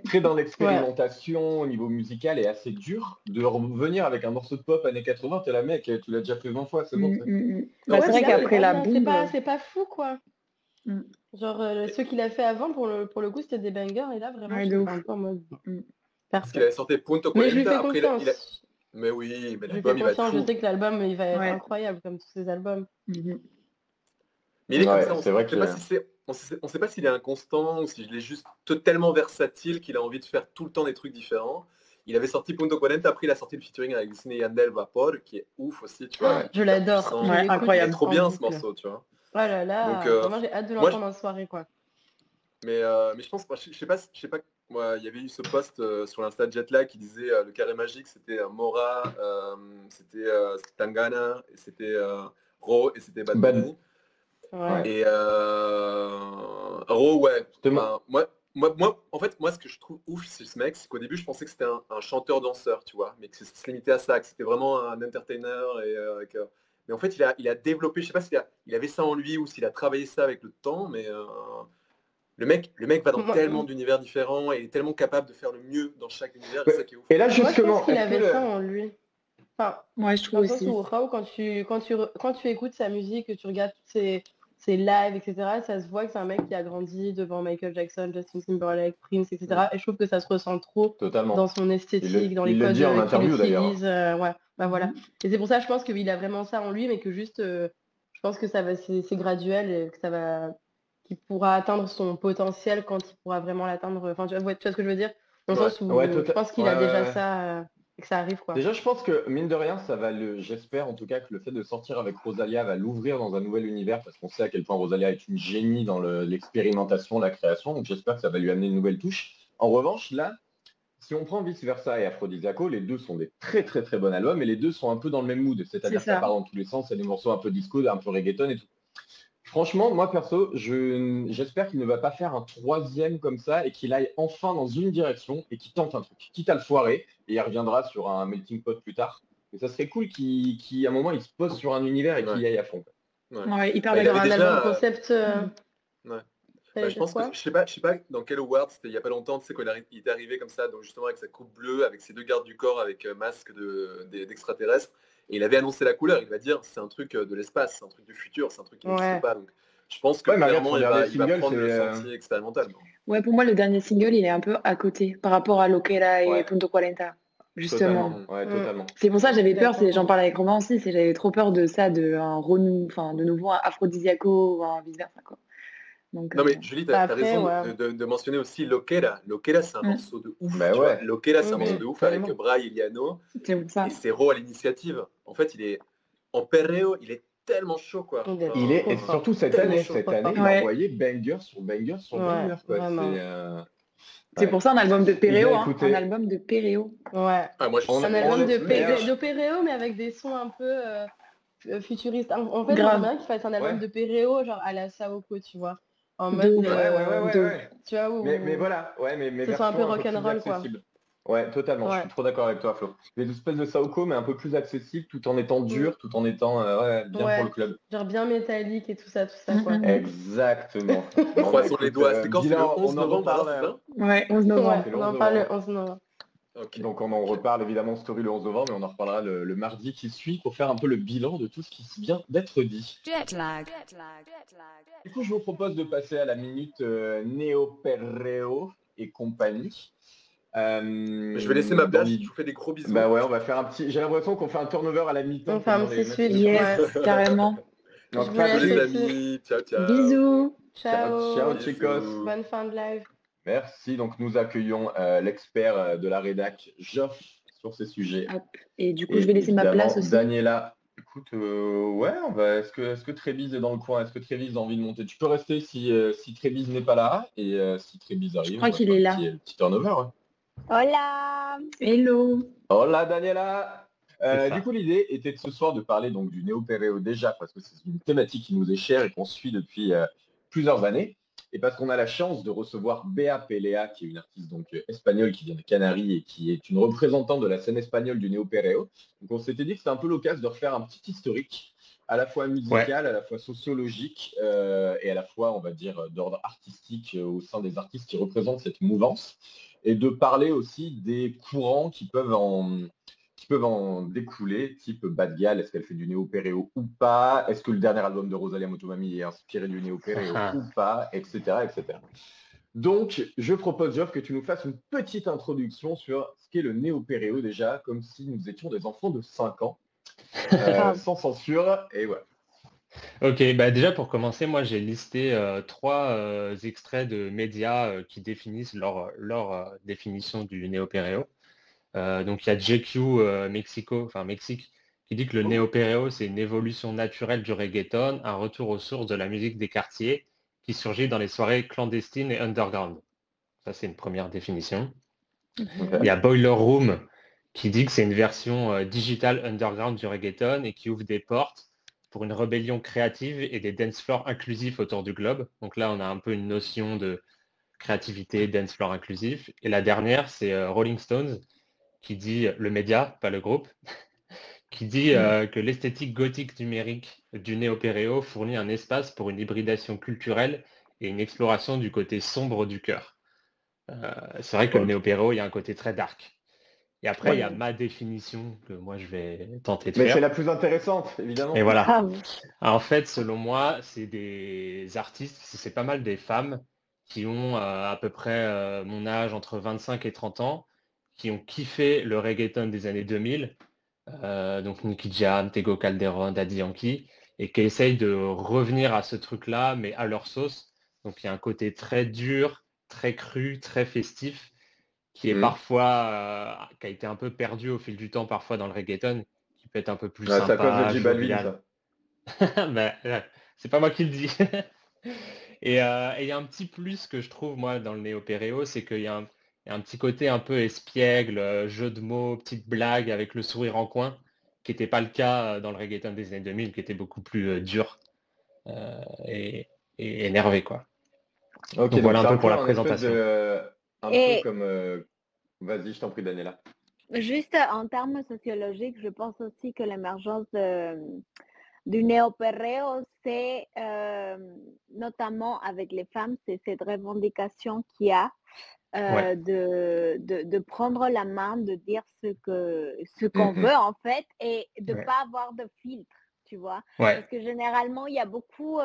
très, dans l'expérimentation au niveau musical et assez dur, de revenir avec un morceau de pop années 80, t'es la mec, tu l'as déjà fait 20 fois, c'est bon. Mm, mm, mm. Bah, c'est vrai qu'après la boum... C'est pas, fou, quoi. Genre, euh, ceux qu'il a fait avant, pour le, pour le coup, c'était des bangers, et là, vraiment, je suis un peu en mode... Parce qu'il avait sorti Punto 40, après, il a... Mais oui, mais l'album il va être fou. Je sais que l'album il va être incroyable comme tous ses albums. Mhm. Mais il est comme ça, on sait, pas si on sait, pas s'il est inconstant ou s'il est juste tellement versatile qu'il a envie de faire tout le temps des trucs différents. Il avait sorti Punto 40, après il a sorti le featuring avec Disney Yandel Vapor, qui est ouf aussi, tu vois. Je l'adore, incroyable. Il est trop bien ce morceau, tu vois. Oh là là, Donc, euh, j'ai hâte de l'entendre en soirée, quoi. Mais, euh, mais je pense, je, je sais pas, je sais pas il y avait eu ce post euh, sur l'insta de Jetlag qui disait euh, le carré magique c'était euh, Mora, c'était Tangana, et c'était Ro et c'était Bad Bunny. Et Ro, ouais. moi, moi, moi, en fait, moi, ce que je trouve ouf chez ce mec, c'est qu'au début, je pensais que c'était un, chanteur-danseur, tu vois, mais que se limitait à ça, que c'était vraiment un entertainer. Et, mais en fait, il a, il a développé, je sais pas s'il il avait ça en lui ou s'il a travaillé ça avec le temps, mais le mec, le mec va dans tellement d'univers différents et est tellement capable de faire le mieux dans chaque univers. Et, ça qui est ouf. et là, justement, Moi, je pense qu'il avait ça en lui. Enfin, moi, je trouve aussi. Où, quand tu, quand, tu, quand tu écoutes sa musique, que tu regardes ses, ses lives, etc., ça se voit que c'est un mec qui a grandi devant Michael Jackson, Justin Timberlake, Prince, etc. Et je trouve que ça se ressent trop dans son esthétique, dans les codes qu'il utilise. Euh, ouais, bah voilà. Mm-hmm. Et c'est pour ça, je pense qu'il a vraiment ça en lui, mais que juste, euh, je pense que ça va, c'est graduel et que ça va pourra atteindre son potentiel quand il pourra vraiment l'atteindre. Enfin, tu vois, ce que je veux dire? Dans le sens où je pense qu'il a déjà ça euh, et que ça arrive. Quoi. Déjà, je pense que, mine de rien, ça va le. J'espère en tout cas que le fait de sortir avec Rosalia va l'ouvrir dans un nouvel univers parce qu'on sait à quel point Rosalia est une génie dans l'expérimentation, la création. Donc, j'espère que ça va lui amener une nouvelle touche. En revanche, là, si on prend Vice Versa et Aphrodisiaco, les deux sont des très très très bons albums et les deux sont un peu dans le même mood. C'est-à-dire que ça part dans tous les sens, c'est des morceaux un peu disco, un peu reggaeton et tout. Franchement, moi perso, je- j'espère qu'il ne va pas faire un troisième comme ça et qu'il aille enfin dans une direction et qu'il tente un truc. Quitte à le foirer et il reviendra sur un melting pot plus tard. Mais ça serait cool qu'il, qu'il, à un moment, il se pose sur un univers et qu'il y aille à fond. Ouais. Ouais, hyper Bah, un déjà, album concept. euh. Ouais. Bah, je pense quoi que je sais pas, je sais pas dans quel award c'était il y a pas longtemps, tu sais arri- il était arrivé comme ça, donc justement avec sa coupe bleue, avec ses deux gardes du corps, avec euh, masque de- des- d'extraterrestres, et il avait annoncé la couleur. Il va dire c'est un truc euh, de l'espace, c'est un truc du futur, c'est un truc qui n'existe Ouais. pas. Donc je pense que Ouais, mais regarde, clairement il va, il va prendre le euh, sentier expérimental. Ouais, pour moi, le dernier single, il est un peu à côté par rapport à Loquera et Ouais. Punto 40. Justement. Totalement. Ouais, Mm. totalement. C'est pour ça que j'avais peur, j'en parlais avec Romain aussi, c'est j'avais trop peur de ça, de un renou, enfin de nouveau un aphrodisiaco ou un vice versa quoi. Donc, Non euh, mais Julie, t'as Bah, as après, raison ouais. de, de- de mentionner aussi Loquera. Loquera c'est un Mm. morceau de ouf. Bah tu ouais. Loquera c'est un Mm, morceau de ouf avec Bra Iliano c'est pour ça. et c'est Ro à l'initiative. En fait il est en perreo, il est tellement chaud quoi. Il est Enfin, Il est, et surtout cette année, chaud. cette année, il Ouais. a envoyé banger sur banger sur Ouais, banger. Quoi. vraiment. C'est, euh, C'est ouais. pour ça un album de Péréo, hein, écouté. un album de Péréo. Ouais. Ah, moi, je On- suis Un on album de, Péréo, mais avec des sons un peu euh, futuristes. En, fait, j'aimerais bien qu'il fasse un album Ouais. de Péréo, genre à la Saoko, tu vois. En De mode, ouf. Ouais, ouais, ouais, ouais, de- ouais. tu vois, où... Mais, mais voilà, ouais, mais, mais Ce soit un peu rock'n'roll, quoi. accessible. Ouais, totalement, je suis trop d'accord avec toi, Flo. Des espèces de Saoko, mais un peu plus accessible, tout en étant dur, tout en étant euh, ouais, bien Ouais. pour le club. genre bien métallique et tout ça, tout ça, quoi. Mhm. Exactement. Croisons les doigts. C'était quand c'est le bilan, 11 on en novembre, c'est Ouais, 11 Ouais, novembre. C'est on 11 en parle le novembre. 11 novembre. Donc on en reparle évidemment story le 11 novembre, mais on en reparlera le, le mardi qui suit pour faire un peu le bilan de tout ce qui vient d'être dit. Jet lag. Du coup, je vous propose de passer à la minute euh, Neo Perreo et compagnie. Euh, je vais laisser ma place. Je vous fais des gros bisous. Bah ouais, on va faire un petit. J'ai l'impression qu'on fait un turnover à la mi-temps. On fait un petit. Yes, Ouais. carrément. Donc, Je vous laisse. les amis. Ciao, ciao. Bisous. Ciao. ciao, Bisous. chicos. Bonne fin de live. Merci. Donc nous accueillons euh, l'expert euh, de la rédac, Geoff, sur ces sujets. Hop. Et du coup, Et je vais laisser ma place aussi. Daniela. Écoute, euh, ouais, on va. Est-ce que, est-ce que Trévise est dans le coin? Est-ce que Trévise a envie de monter? Tu peux rester si, euh, si Trévise n'est pas là et euh, si Trévise arrive. crois on va qu'il est un là. Petit, petit turnover. ouais. Hola Hello. Hola Daniela Euh. Du coup, l'idée était de ce soir de parler donc du néo-péréo déjà, parce que c'est une thématique qui nous est chère et qu'on suit depuis euh, plusieurs années, et parce qu'on a la chance de recevoir Bea Pelea, qui est une artiste donc euh, espagnole qui vient de Canaries et qui est une représentante de la scène espagnole du néo-péréo. On s'était dit que c'était un peu l'occasion de refaire un petit historique, à la fois musical, à la fois sociologique, euh, et à la fois, on va dire, d'ordre artistique euh, au sein des artistes qui représentent cette mouvance, et de parler aussi des courants qui peuvent en peuvent en découler, type Bad Gal, est-ce qu'elle fait du néo-péréo ou pas? Est-ce que le dernier album de Rosalia Motomami est inspiré du néo-péréo Ah. ou pas? Etc. etc. Donc, je propose, Geoff, que tu nous fasses une petite introduction sur ce qu'est le néo-péréo déjà, comme si nous étions des enfants de 5 ans, euh, sans censure, et voilà. Ok, bah déjà pour commencer, moi j'ai listé euh, trois euh, extraits de médias euh, qui définissent leur, leur euh, définition du néo-péréo. Euh, donc il y a JQ euh, Mexico, enfin Mexique, qui dit que le Oh. néo-péréo c'est une évolution naturelle du reggaeton, un retour aux sources de la musique des quartiers qui surgit dans les soirées clandestines et underground. Ça c'est une première définition. Il y a Boiler Room qui dit que c'est une version euh, digitale underground du reggaeton et qui ouvre des portes pour une rébellion créative et des dance floors inclusifs autour du globe. Donc là, on a un peu une notion de créativité, dance floor inclusif. Et la dernière, c'est Rolling Stones qui dit, le média, pas le groupe, qui dit euh, que l'esthétique gothique numérique du néo-péréo fournit un espace pour une hybridation culturelle et une exploration du côté sombre du cœur. Euh, c'est vrai que le néo-péréo, il y a un côté très dark. Et après, il y a ma définition que moi, je vais tenter de Mais faire. c'est la plus intéressante, évidemment. Et voilà. Grave. En fait, selon moi, c'est des artistes, c'est pas mal des femmes qui ont euh, à peu près euh, mon âge, entre 25 et 30 ans, qui ont kiffé le reggaeton des années 2000, euh, donc Nicky Jam, Tego Calderon, Daddy Yankee, et qui essayent de revenir à ce truc-là, mais à leur sauce. Donc il y a un côté très dur, très cru, très festif, qui est Mhm. parfois, euh, qui a été un peu perdu au fil du temps, parfois dans le reggaeton, qui peut être un peu plus Ouais, sympa. Ben, ouais, c'est pas moi qui le dis. et euh, et il y a un petit plus que je trouve, moi, dans le néo-péréo, c'est qu'il y, a un un petit côté un peu espiègle, euh, jeu de mots, petite blague avec le sourire en coin, qui n'était pas le cas euh, dans le reggaeton des années 2000, qui était beaucoup plus euh, dur. et, et, énervé. Quoi. Donc, voilà un peu pour la présentation. un peu comme... Vas-y, je t'en prie, Daniela. Juste en termes sociologiques, je pense aussi que l'émergence du néo-perreo, c'est notamment avec les femmes, c'est cette revendication qu'il y a euh, de, de, prendre la main, de dire ce que ce qu'on mmh veut en fait et de ne pas avoir de filtre, tu vois? Parce que généralement, il y a beaucoup,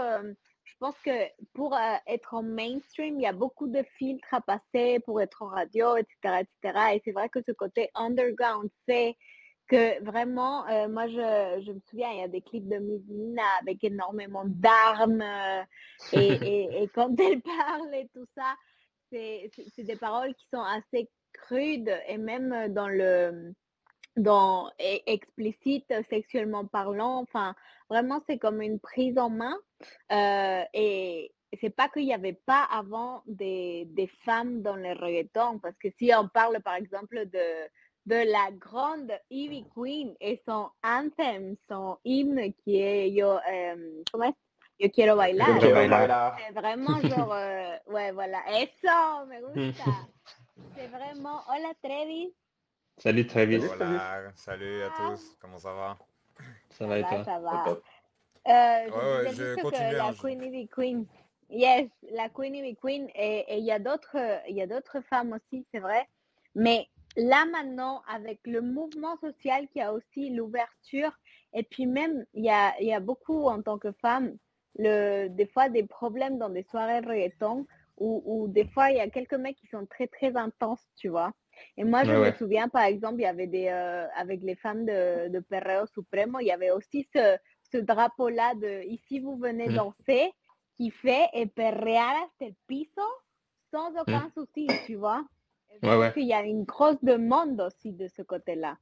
je pense que pour euh, être en mainstream, il y a beaucoup de filtres à passer pour être en radio, etc. etc. Et c'est vrai que ce côté underground fait que vraiment, euh, moi, je, je, me souviens, il y a des clips de Midina avec énormément d'armes et, et, quand elle parle et tout ça, c'est des paroles qui sont assez crudes et même dans le dans explicite sexuellement parlant. Enfin vraiment c'est comme une prise en main. Euh, et c'est pas qu'il n'y avait pas avant des, des, femmes dans le reggaeton parce que si on parle par exemple de de la grande Ivy Queen et son anthem, son hymne qui est yo, euh, comment est Yo quiero bailar. C'est vraiment genre, euh, ouais, voilà. Eso, me gusta. C'est vraiment, hola Trevis. Salut Trevis. Hola, salut à tous. Comment ça va? Ça va et toi? Ça va. Euh, ouais, je, ouais, je continue. Que la Queen Ivy Queen. Yes, la Queen Ivy Queen. Et il y a d'autres, il y a d'autres femmes aussi, c'est vrai. Mais là maintenant, avec le mouvement social qui a aussi l'ouverture, et puis même, il y a, y a beaucoup en tant que femme le, des fois des problèmes dans des soirées reggaeton où, des fois il y a quelques mecs qui sont très très intenses, tu vois. Et moi, je me souviens, par exemple, il y avait des, euh, avec les femmes de, de Perreo Supremo, il y avait aussi ce, ce drapeau-là de ici vous venez mm. danser, qui fait et perrear hasta el piso sans mm. aucun souci, tu vois. Je ouais, qu'il y a une grosse demande aussi de ce côté-là.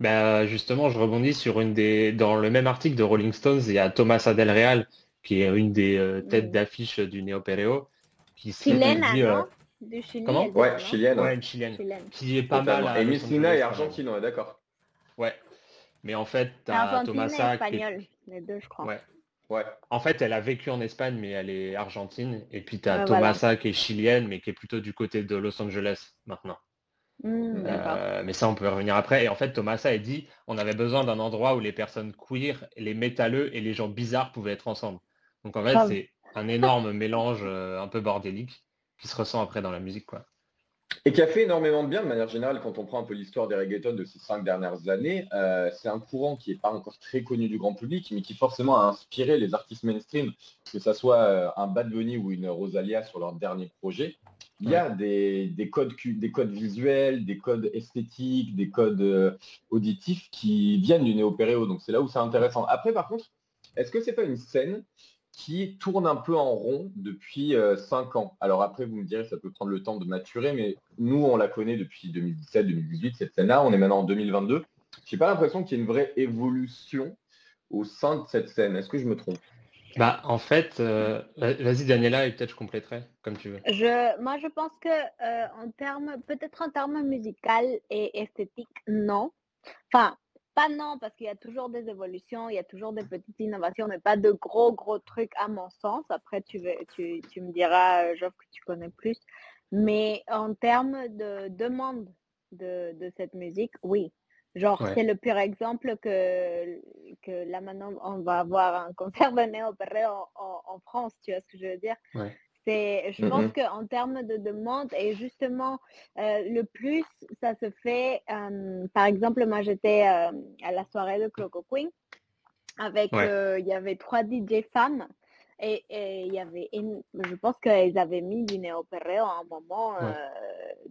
Ben, justement, je rebondis sur une des. Dans le même article de Rolling Stones, il y a Thomas Adel Real, qui est une des euh, têtes d'affiche du Néo Pereo, qui Chilène, dit, euh... Du Chili, Comment? Ouais, chilienne. Ouais, une chilienne. Qui est pas mal. Et Messina est argentine, ouais, d'accord. Ouais. Mais en fait, tu as Thomasa. espagnol, les deux, je crois. Ouais. Ouais. En fait, elle a vécu en Espagne, mais elle est argentine. Et puis, tu as Thomasa qui est chilienne, mais qui est plutôt du côté de Los Angeles maintenant. Mmh, euh, mais ça, on peut revenir après. Et en fait, Thomasa a dit on avait besoin d'un endroit où les personnes queer, les métalleux et les gens bizarres pouvaient être ensemble. Donc en fait, c'est un énorme mélange euh, un peu bordélique qui se ressent après dans la musique. quoi. Et qui a fait énormément de bien de manière générale quand on prend un peu l'histoire des reggaetons de ces cinq dernières années. Euh, c'est un courant qui n'est pas encore très connu du grand public, mais qui forcément a inspiré les artistes mainstream, que ce soit un Bad Bunny ou une Rosalia sur leur dernier projet il y a des, codes, des codes visuels, des codes esthétiques, des codes euh, auditifs qui viennent du néo-péréo. Donc c'est là où c'est intéressant. Après, par contre, est-ce que c'est pas une scène qui tourne un peu en rond depuis 5 euh, ans? Alors après, vous me direz, ça peut prendre le temps de maturer, mais nous, on la connaît depuis 2017-2018, cette scène-là. On est maintenant en 2022. J'ai pas l'impression qu'il y ait une vraie évolution au sein de cette scène. Est-ce que je me trompe? Bah, en fait, euh, vas-y Daniela et peut-être je compléterai comme tu veux. Je, moi, je pense que euh, en termes, peut-être en termes musical et esthétique, non. Enfin, pas non, parce qu'il y a toujours des évolutions, il y a toujours des petites innovations, mais pas de gros, gros trucs à mon sens. Après, tu, tu, tu me diras, Geoff, que tu connais plus. Mais en termes de demande de, de cette musique, oui. Genre, c'est le pire exemple que, que là maintenant, on va avoir un concert de néo en, en, France, tu vois ce que je veux dire? C'est, Je pense qu'en termes de demande, et justement, euh, le plus, ça se fait, par exemple, moi j'étais à la soirée de Cloco Queen, avec, euh, il y avait trois DJ femmes, et il y avait, je pense qu'ils avaient mis du néo-perreo à un moment euh,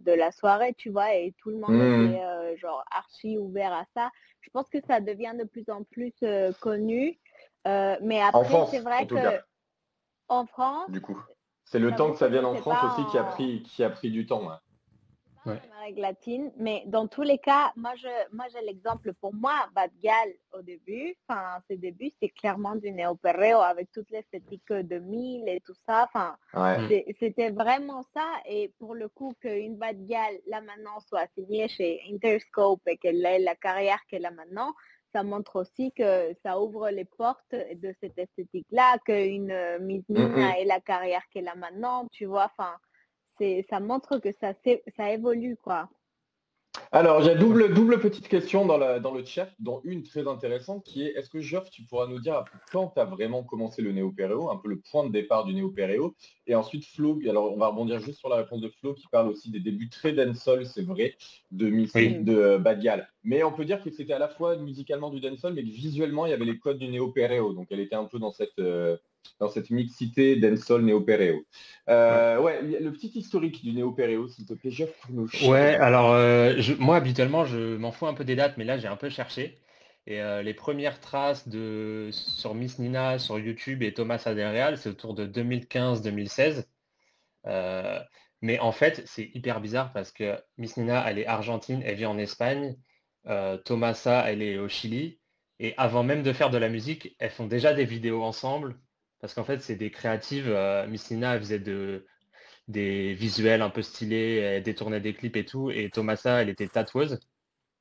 de la soirée, tu vois, et tout le monde mmh. était euh, genre archi ouvert à ça. Je pense que ça devient de plus en plus euh, connu. mais après, c'est vrai que en France, du coup, c'est le temps que ça vienne en France aussi qui a pris qui a pris du temps. Amérique latine, mais dans tous les cas, moi je, moi j'ai l'exemple pour moi, Bad Gal au début, enfin ses débuts c'est clairement du néo-perreo avec toute l'esthétique de mille et tout ça, enfin c'était vraiment ça et pour le coup qu'une Bad Gal là maintenant soit signée chez Interscope et qu'elle ait la carrière qu'elle a maintenant, ça montre aussi que ça ouvre les portes de cette esthétique-là, qu'une euh, Miss Mm, Nina ait la carrière qu'elle a maintenant, tu vois. Enfin, ça montre que ça, ça évolue, quoi. Alors, j'ai double, double petite question dans, la- dans le chat, dont une très intéressante qui est est-ce que Geoff, tu pourras nous dire quand tu as vraiment commencé le néo-péréo, un peu le point de départ du néo-péréo, et ensuite Flo, alors on va rebondir juste sur la réponse de Flo qui parle aussi des débuts très dancehall, c'est vrai, de, Oui. de euh, Badial. Mais on peut dire que c'était à la fois musicalement du dancehall, mais que visuellement il y avait les codes du néo-péréo, donc elle était un peu dans cette, euh, dans cette mixité dancehall néo-péréo. Euh, ouais, le petit historique du néo-péréo, s'il te plaît, Geoff, pour nous. Ouais, alors euh, je- moi habituellement je m'en fous un peu des dates, mais là j'ai un peu cherché. Et euh, les premières traces de sur Miss Nina sur YouTube et Thomas Adelreal, c'est autour de 2015-2016. Euh, mais en fait, c'est hyper bizarre parce que Miss Nina, elle est argentine, elle vit en Espagne. Thomasa, elle est au Chili. Et avant même de faire de la musique, elles font déjà des vidéos ensemble. Parce qu'en fait, c'est des créatives. euh, Miss Nina, elle faisait de, des visuels un peu stylés, elle détournait des clips et tout. Et Thomasa, elle était tatoueuse.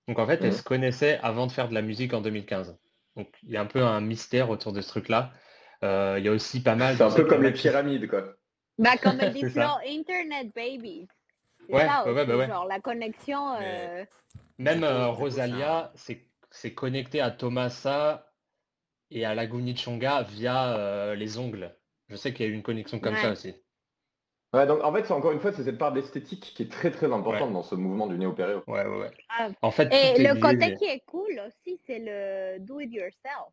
Donc en fait, elles Mhm. se connaissaient avant de faire de la musique en 2015. Donc il y a un peu un mystère autour de ce truc-là. Euh, il y a aussi pas mal. C'est un peu comme les pyramides, quoi. Bah, comme elle dit. Internet Babies. C'est Ouais, ça ouais, ouais, bah ouais. genre la connexion. Mais- euh, Même euh, Rosalia, c'est connecté à Thomasa et à Laguni Chonga via euh, les ongles. Je sais qu'il y a eu une connexion comme ça aussi. Ouais, donc en fait, c'est encore une fois, c'est cette part d'esthétique qui est très très importante Ouais. dans ce mouvement du néo-péréo. Ouais, ouais, ouais. Ah. En fait, Et le côté mais- qui est cool aussi, c'est le do it yourself.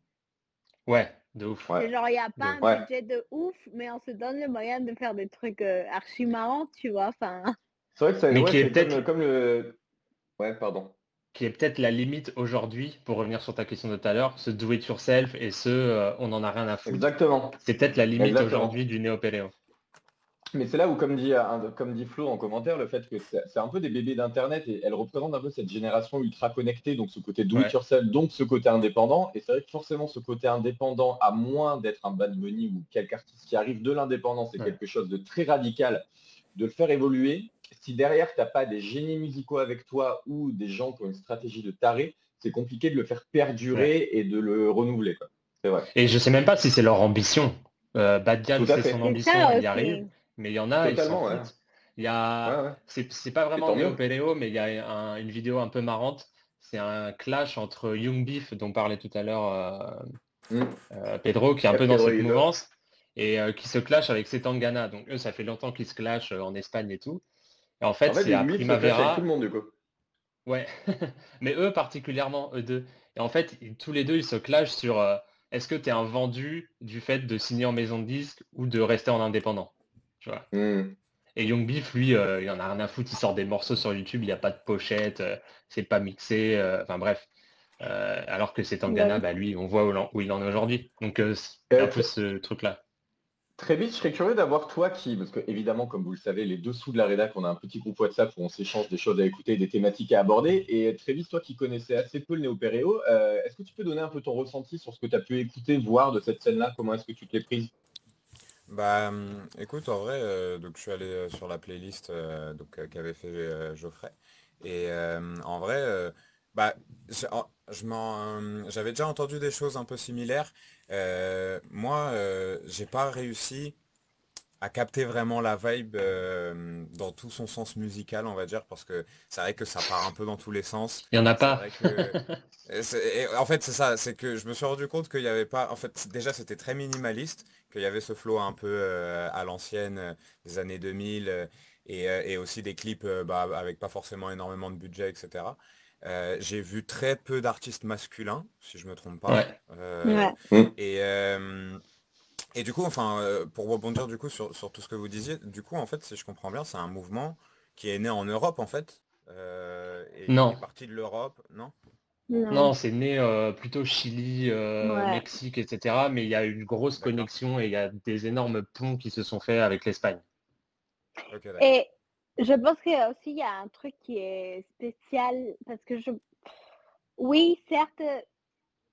Ouais, de ouf. Ouais. Genre, il n'y a pas un Ouais. budget de ouf, mais on se donne le moyen de faire des trucs euh, archi marrants, tu vois. Enfin, C'est vrai que ça Mais ouais, qui est c'est peut-être- comme, comme le. Ouais, pardon. Qui est peut-être la limite aujourd'hui, pour revenir sur ta question de tout à l'heure, ce do it yourself et ce euh, on en a rien à foutre. Exactement. C'est peut-être la limite aujourd'hui du néo-péléo. Mais c'est là où, comme dit, un- comme dit Flo en commentaire, le fait que c'est c'est un peu des bébés d'Internet et elle représente un peu cette génération ultra connectée, donc ce côté do it Ouais. yourself, donc ce côté indépendant. Et c'est vrai que forcément, ce côté indépendant, à moins d'être un Bad Bunny ou quelque artiste qui arrive de l'indépendance, c'est Ouais. quelque chose de très radical, de le faire évoluer. Si derrière, tu n'as pas des génies musicaux avec toi ou des gens qui ont une stratégie de taré, c'est compliqué de le faire perdurer et de le renouveler. quoi. C'est vrai. Et je sais même pas si c'est leur ambition. Euh, Badian, c'est fait. son ambition, ça il y arrive. Mais il y en a, ils ouais. Il y a, Ouais, ouais. c'est pas vraiment mieux. néo-péléo, mais il y a un- une vidéo un peu marrante. C'est un clash entre Young Beef, dont parlait tout à l'heure euh, Mm. euh, Pedro, qui est un peu dans cette mouvance, et euh, qui se clash avec Setangana. Donc eux, ça fait longtemps qu'ils se clashent euh, en Espagne et tout. Et en fait, En fait, c'est à clash avec Primavera. tout le monde, du coup. Ouais, mais eux particulièrement, eux deux. Et en fait, ils- tous les deux, ils se clashent sur euh, est-ce que tu es un vendu du fait de signer en maison de disque ou de rester en indépendant. Tu vois? Mm. Et Young Beef, lui, euh, il en a rien à foutre, il sort des morceaux sur YouTube, il n'y a pas de pochette, euh, c'est pas mixé, enfin bref. Alors que c'est Tangana, Ouais. bah lui, on voit où, où il en est aujourd'hui. Donc c'est un peu ce truc-là. Très vite, je serais curieux d'avoir toi qui, parce que évidemment, comme vous le savez, les dessous de la rédac, on a un petit groupe WhatsApp où on s'échange des choses à écouter, des thématiques à aborder. Et très vite, toi qui connaissais assez peu le néo-péréo, euh, est-ce que tu peux donner un peu ton ressenti sur ce que tu as pu écouter, voir de cette scène-là? Comment est-ce que tu te l'es prise? Bah hum, écoute, en vrai, euh, donc je suis allé euh, sur la playlist euh, euh, qu'avait fait euh, Geoffrey. Et euh, en vrai, euh, bah, euh, j'avais déjà entendu des choses un peu similaires. Euh, moi, euh, j'ai pas réussi à capter vraiment la vibe euh, dans tout son sens musical, on va dire, parce que c'est vrai que ça part un peu dans tous les sens. Il n'y en a pas. vrai que- et c'est- et en fait, c'est ça, c'est que je me suis rendu compte qu'il n'y avait pas. En fait, déjà, c'était très minimaliste, qu'il y avait ce flow un peu euh, à l'ancienne des années 2000 euh, et, et aussi des clips bah, avec pas forcément énormément de budget, etc. Euh, j'ai vu très peu d'artistes masculins, si je me trompe pas. Ouais. Euh, Ouais. et, euh, et du coup, enfin, pour rebondir du coup sur, sur tout ce que vous disiez, du coup, en fait, si je comprends bien, c'est un mouvement qui est né en Europe, en fait. euh, et Non. qui est parti de l'Europe, non? Non. Non, c'est né euh, plutôt Chili, euh, Ouais. Mexique, etc. Mais il y a une grosse connexion et il y a des énormes ponts qui se sont faits avec l'Espagne. Ok, d'accord. Et je pense qu'il y a aussi il y a un truc qui est spécial parce que je oui, certes, je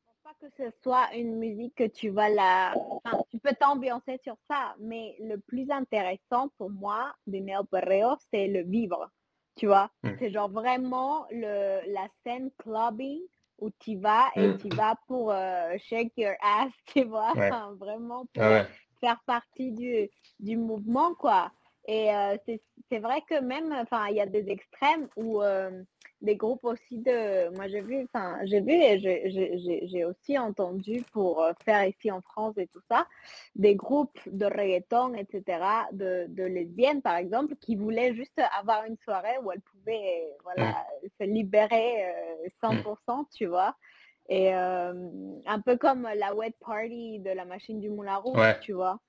pense pas que ce soit une musique que tu vas la enfin, tu peux t'ambiancer sur ça, mais le plus intéressant pour moi du Neo Perreo, c'est le vivre. Tu vois, Mm. c'est genre vraiment le la scène clubbing où tu vas et Mm. tu vas pour euh, shake your ass, tu vois, Ouais. vraiment pour Ah ouais. faire partie du, du mouvement, quoi. Et euh, c'est vrai que même, enfin, il y a des extrêmes où euh, des groupes aussi de, moi j'ai vu, enfin, j'ai vu et j'ai- aussi entendu pour euh, faire ici en France et tout ça, des groupes de reggaeton, etc., de, de lesbiennes par exemple, qui voulaient juste avoir une soirée où elles pouvaient, voilà, se libérer euh, 100%, tu vois. Et un peu comme la wet party de la machine du Moulin Rouge, Ouais. tu vois.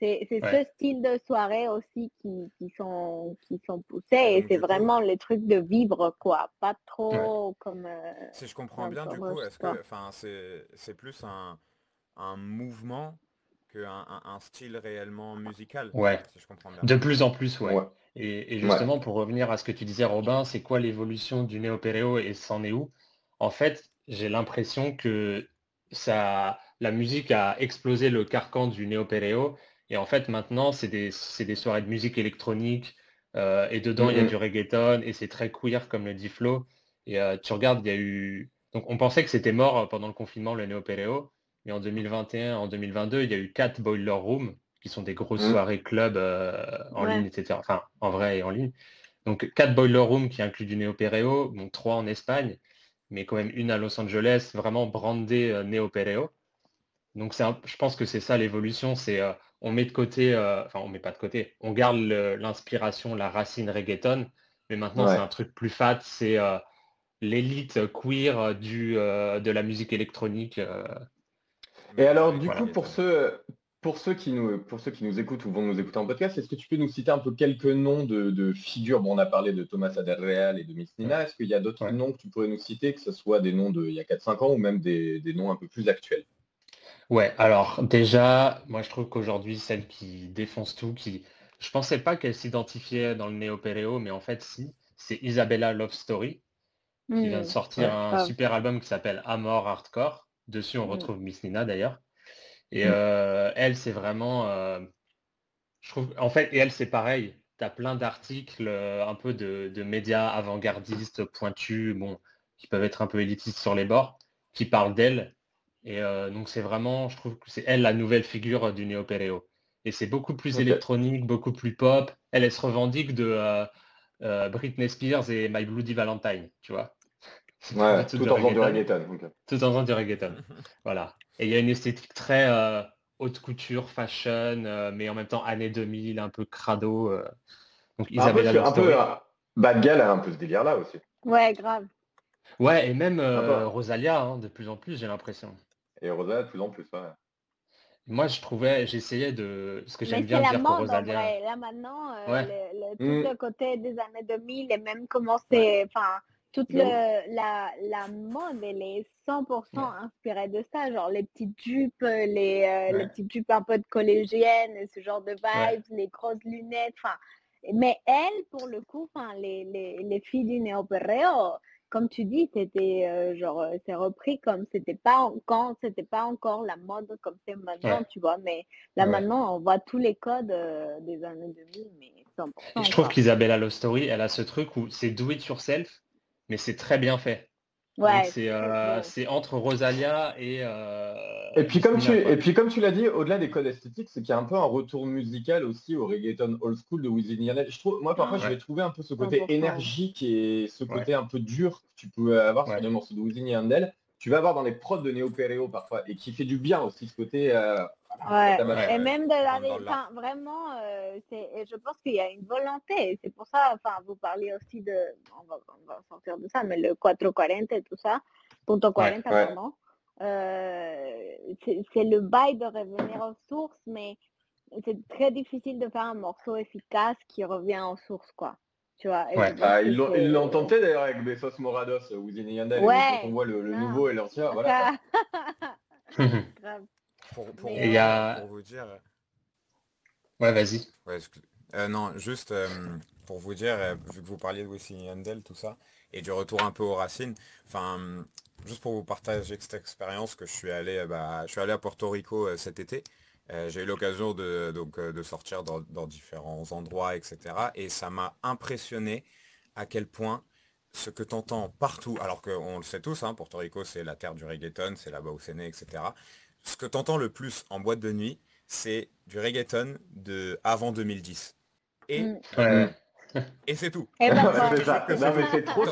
C'est Ouais. ce style de soirée aussi qui, qui sont, qui sont poussés Et c'est coup- vraiment les trucs de vivre, quoi. Pas trop comme... euh, Si je comprends bien, du coup, est-ce que, enfin, c'est c'est plus un, un mouvement qu'un un, un style réellement musical, Ouais. si je comprends bien. De plus en plus, ouais. Ouais. Et, et Ouais. justement, pour revenir à ce que tu disais, Robin, c'est quoi l'évolution du néo-péréo et c'en est où? En fait, j'ai l'impression que ça, la musique a explosé le carcan du néo-péréo. Et en fait, maintenant, c'est des, c'est des soirées de musique électronique. euh, et dedans, il y a Mhm. du reggaeton et c'est très queer, comme le dit Flo. Et euh, tu regardes, il y a eu. Donc, on pensait que c'était mort euh, pendant le confinement, le néo-péréo. Mais en 2021, en 2022, il y a eu quatre Boiler Room, qui sont des grosses Mhm. soirées club euh, en Ouais. ligne, etc. Enfin, en vrai et en ligne. Donc, quatre Boiler Room qui incluent du néo-péréo, donc trois en Espagne, mais quand même une à Los Angeles, vraiment brandée euh, néo-péréo. Donc, c'est je pense que c'est ça l'évolution, c'est euh, on met de côté, euh, enfin, on met pas de côté, on garde l'inspiration, la racine reggaeton, mais maintenant, Ouais. c'est un truc plus fat, c'est euh, l'élite queer du, de la musique électronique. Et alors, du coup, pour ceux, pour, ceux qui nous, pour ceux qui nous écoutent ou vont nous écouter en podcast, est-ce que tu peux nous citer un peu quelques noms de, de figures? Bon, on a parlé de Thomas Aderreal et de Miss Nina. Est-ce qu'il y a d'autres Ouais. noms que tu pourrais nous citer, que ce soit des noms d'il y a 4-5 ans ou même des, des noms un peu plus actuels? Ouais, alors déjà, moi je trouve qu'aujourd'hui, celle qui défonce tout, qui je pensais pas qu'elle s'identifiait dans le néo-péréo, mais en fait si, c'est Isabella Love Story, qui vient de Hmm, sortir Ouais. un grave. super album qui s'appelle Amor Hardcore. Dessus, on Mm. retrouve Miss Nina d'ailleurs. Et Mm. euh, elle, c'est vraiment, euh, je trouve, en fait, et elle, c'est pareil. Tu as plein d'articles, euh, un peu de, de médias avant-gardistes, pointus, bon, qui peuvent être un peu élitistes sur les bords, qui parlent d'elle. Et euh, donc, c'est vraiment, je trouve que c'est elle la nouvelle figure du néo-péréo. Et c'est beaucoup plus électronique, beaucoup plus pop. Elle, elle se revendique de euh, euh, Britney Spears et My Bloody Valentine, tu vois. Ouais, tout en faisant du reggaeton, tout en faisant du reggaeton. Voilà. Et il y a une esthétique très euh, haute couture, fashion, euh, mais en même temps années 2000, un peu crado. euh. Donc Un peu, Isabella un peu, euh, Bad Gal a un peu ce délire-là aussi. Ouais, grave. Ouais, et même euh. Rosalia, hein, de plus en plus, j'ai l'impression. Et Rosa, de plus en plus, ouais. Moi, je trouvais, j'essayais de... Parce que Mais j'aime c'est bien la dire mode en Rosalia... vrai. Là maintenant, euh, Ouais. le, le- tout Mm. le côté des années 2000 et même comment c'est, enfin, toute le, la, la mode, elle est 100% Ouais. inspirée de ça. Genre les petites jupes, les, euh, les petites jupes un peu de collégienne, ce genre de Ouais. vibes, les grosses lunettes. Enfin, mais elle, pour le coup, enfin, les, les, les filles du néo-perreo, comme tu dis, c'était euh, genre, euh, c'est repris comme c'était pas encore, c'était pas encore la mode comme c'est maintenant, Ouais. tu vois. Mais là Ouais. maintenant, on voit tous les codes euh, des années 2000, mais 100%. Et je trouve qu'Isabella Love Story, elle a ce truc où c'est do it yourself, mais c'est très bien fait. Donc Ouais, c'est c'est euh, c'est entre Rosalia et, euh, Et puis, comme tu, et puis comme tu l'as dit, au-delà des codes esthétiques, c'est qu'il y a un peu un retour musical aussi au reggaeton old school de Wisin Yandel. Je trouve, moi, parfois, je vais trouver un peu ce côté 100%. énergique et ce Ouais. côté un peu dur que tu peux avoir sur les morceaux de Wisin Yandel. Tu vas avoir dans les prods de Neo Pereo parfois et qui fait du bien aussi ce côté. euh, Ouais. Et même de la, enfin, vraiment, euh, et je pense qu'il y a une volonté. C'est pour ça, enfin, vous parliez aussi de, on va, on va sortir de ça, mais le 440 et tout ça, punto 40, ouais. pardon. Euh, c'est, c'est le bail de revenir aux sources, mais c'est très difficile de faire un morceau efficace qui revient aux sources, quoi. Tu vois. Ouais. Ah, que ils l'ont c'est- ils l'ont tenté d'ailleurs avec Bessos Morados, Wisin Yandel. et Ouais, quand on voit le, le nouveau et l'ancien, voilà. Pour, Et y a- pour vous dire, Ouais, vas-y. Ouais, euh, non, juste euh, pour vous dire, euh, vu que vous parliez de Wisin Yandel, tout ça, et du retour un peu aux racines, enfin, euh, juste pour vous partager cette expérience que je suis allé, euh, bah, je suis allé à Porto Rico euh, cet été. Euh, j'ai eu l'occasion de, donc, de sortir dans, dans différents endroits, etc. Et ça m'a impressionné à quel point ce que tu entends partout, alors qu'on le sait tous, hein, Porto Rico c'est la terre du reggaeton, c'est là-bas où c'est né, etc. Ce que tu entends le plus en boîte de nuit, c'est du reggaeton de avant 2010. Et, Mm. euh, et c'est tout. Et ben, c'est ça. Non, mais c'est trop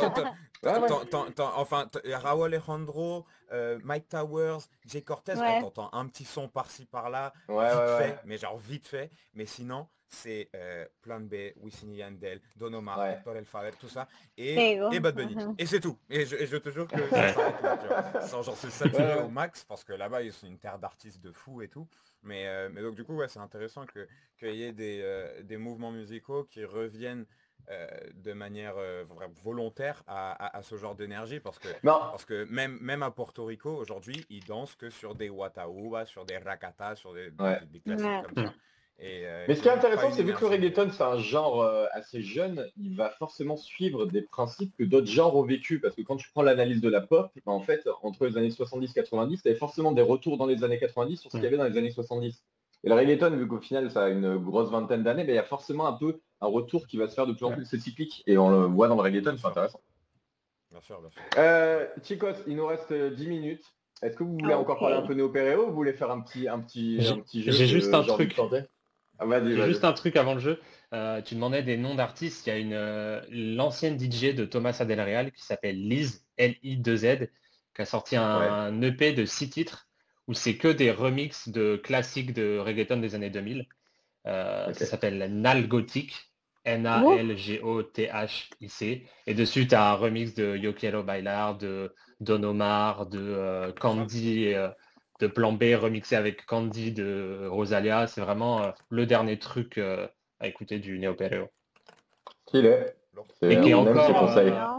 Enfin, Raúl Alejandro, euh, Mike Towers, Jay Cortez, Ouais. t'entends un petit son par-ci par-là, Ouais, vite ouais, fait, ouais. mais genre vite fait. Mais sinon, c'est euh, Plan B, Wisin Yandel, Don Omar, Ouais. Héctor El Father, tout ça, et, et Bad Bunny. Mhm. Et c'est tout. Et je, et je te jure que ça s'arrête là, tu vois. Sans- genre c'est saturé Ouais, ouais. au max, parce que là-bas, ils sont une terre d'artistes de fous et tout. Mais, euh, mais donc du coup, ouais, c'est intéressant que- qu'il y ait des, euh, des mouvements musicaux qui reviennent euh, de manière euh, volontaire à, à- à ce genre d'énergie, parce que Non, parce que même, même à Porto Rico, aujourd'hui, ils dansent que sur des wataouba, sur des rakata, sur des, Ouais. des, des classiques Ouais. comme ça. Et, euh, Mais ce qui est intéressant, c'est vu que le reggaeton, c'est un genre euh, assez jeune, il va forcément suivre des principes que d'autres genres ont vécu. Parce que quand tu prends l'analyse de la pop, ben, en fait, entre les années 70 et 90, tu avais forcément des retours dans les années 90 sur ce qu'il y avait dans les années 70. Et le reggaeton, vu qu'au final, ça a une grosse vingtaine d'années, ben, il y a forcément un peu un retour qui va se faire de plus en plus. C'est cyclique. Et on le voit dans le reggaeton, c'est intéressant. Bien sûr, bien sûr. Euh, Chicos, il nous reste euh, 10 minutes. Est-ce que vous voulez Ah, encore parler un peu néo-péréo ou vous voulez faire un petit, un petit, J'ai- un petit jeu j'ai juste un truc. Ah, juste un truc avant le jeu. Euh, tu demandais des noms d'artistes. Il y a une euh, l'ancienne DJ de Thomas Adel Real qui s'appelle Liz, L-I-2-Z, qui a sorti un, EP de six titres où c'est que des remixes de classiques de reggaeton des années 2000. Euh. Ça s'appelle Nalgotic, N-A-L-G-O-T-H-I-C. Et dessus, tu as un remix de Yo Quiero Bailar, de Don Omar, de Candy, de Plan B remixé avec Candy de Rosalia. C'est vraiment euh, le dernier truc euh, à écouter du Neo Perreo. Qu'il est. Et qui est encore, euh.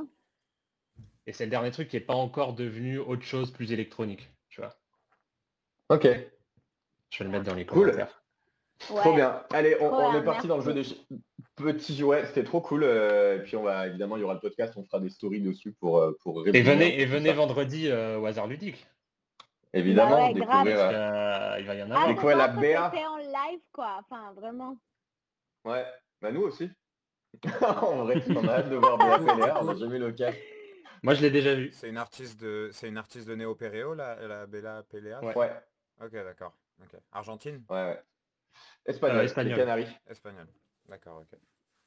Et c'est le dernier truc qui n'est pas encore devenu autre chose plus électronique. Tu vois. Ok, Je vais le mettre dans les Cool. commentaires. trop bien. Allez, on, est parti dans le jeu des petits jouets. C'était trop cool. euh, et puis on va évidemment, il y aura le podcast. On fera des stories dessus pour pour Et venez, et venez ça. vendredi euh, au hasard ludique. Évidemment, Bah ouais, grave. découvrir. Euh, il va y en Ah, avoir. Quoi, la BA? c'était en live, quoi. Enfin, vraiment. Ouais, bah nous aussi. en vrai, on a hâte de voir Béa Pelléa, on n'a jamais eu l'occasion. Moi, je l'ai déjà vu. C'est une artiste de, c'est une artiste de Néo Perreo, la, la Bella Pelea. Ouais. Ouais, Ok, d'accord. Ok. Argentine, ouais, ouais. Espagnol, Euh, espagnol. Canaries. espagnole. D'accord, ok.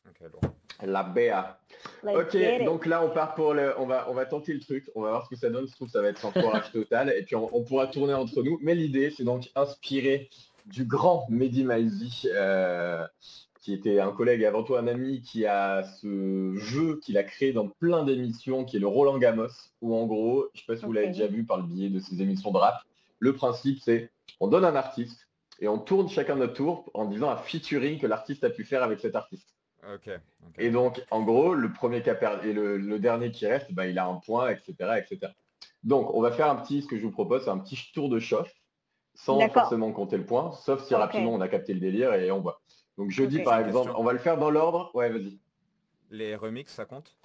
Ok, lourd. La BA. Ok, donc là on part pour le, on va, on va tenter le truc, on va voir ce que ça donne. Je trouve que ça va être sans foirage total et puis on, on pourra tourner entre nous. Mais l'idée, c'est donc inspiré du grand Mehdi Maizi, euh, qui était un collègue et avant tout un ami, qui a ce jeu qu'il a créé dans plein d'émissions, qui est le Roland Gamos, où en gros, je sais pas si vous l'avez déjà vu par le biais de ces émissions de rap. Le principe, c'est on donne un artiste et on tourne chacun notre tour en disant un featuring que l'artiste a pu faire avec cet artiste. Et donc, en gros, le premier qui a perdu et le, le dernier qui reste, bah, il a un point, etc., etc. Donc, on va faire un petit, ce que je vous propose, c'est un petit tour de chauffe, sans forcément compter le point, sauf si rapidement on a capté le délire et on voit. Donc, je dis par exemple, question. on va le faire dans l'ordre. Ouais, vas-y. Les remixes, ça compte?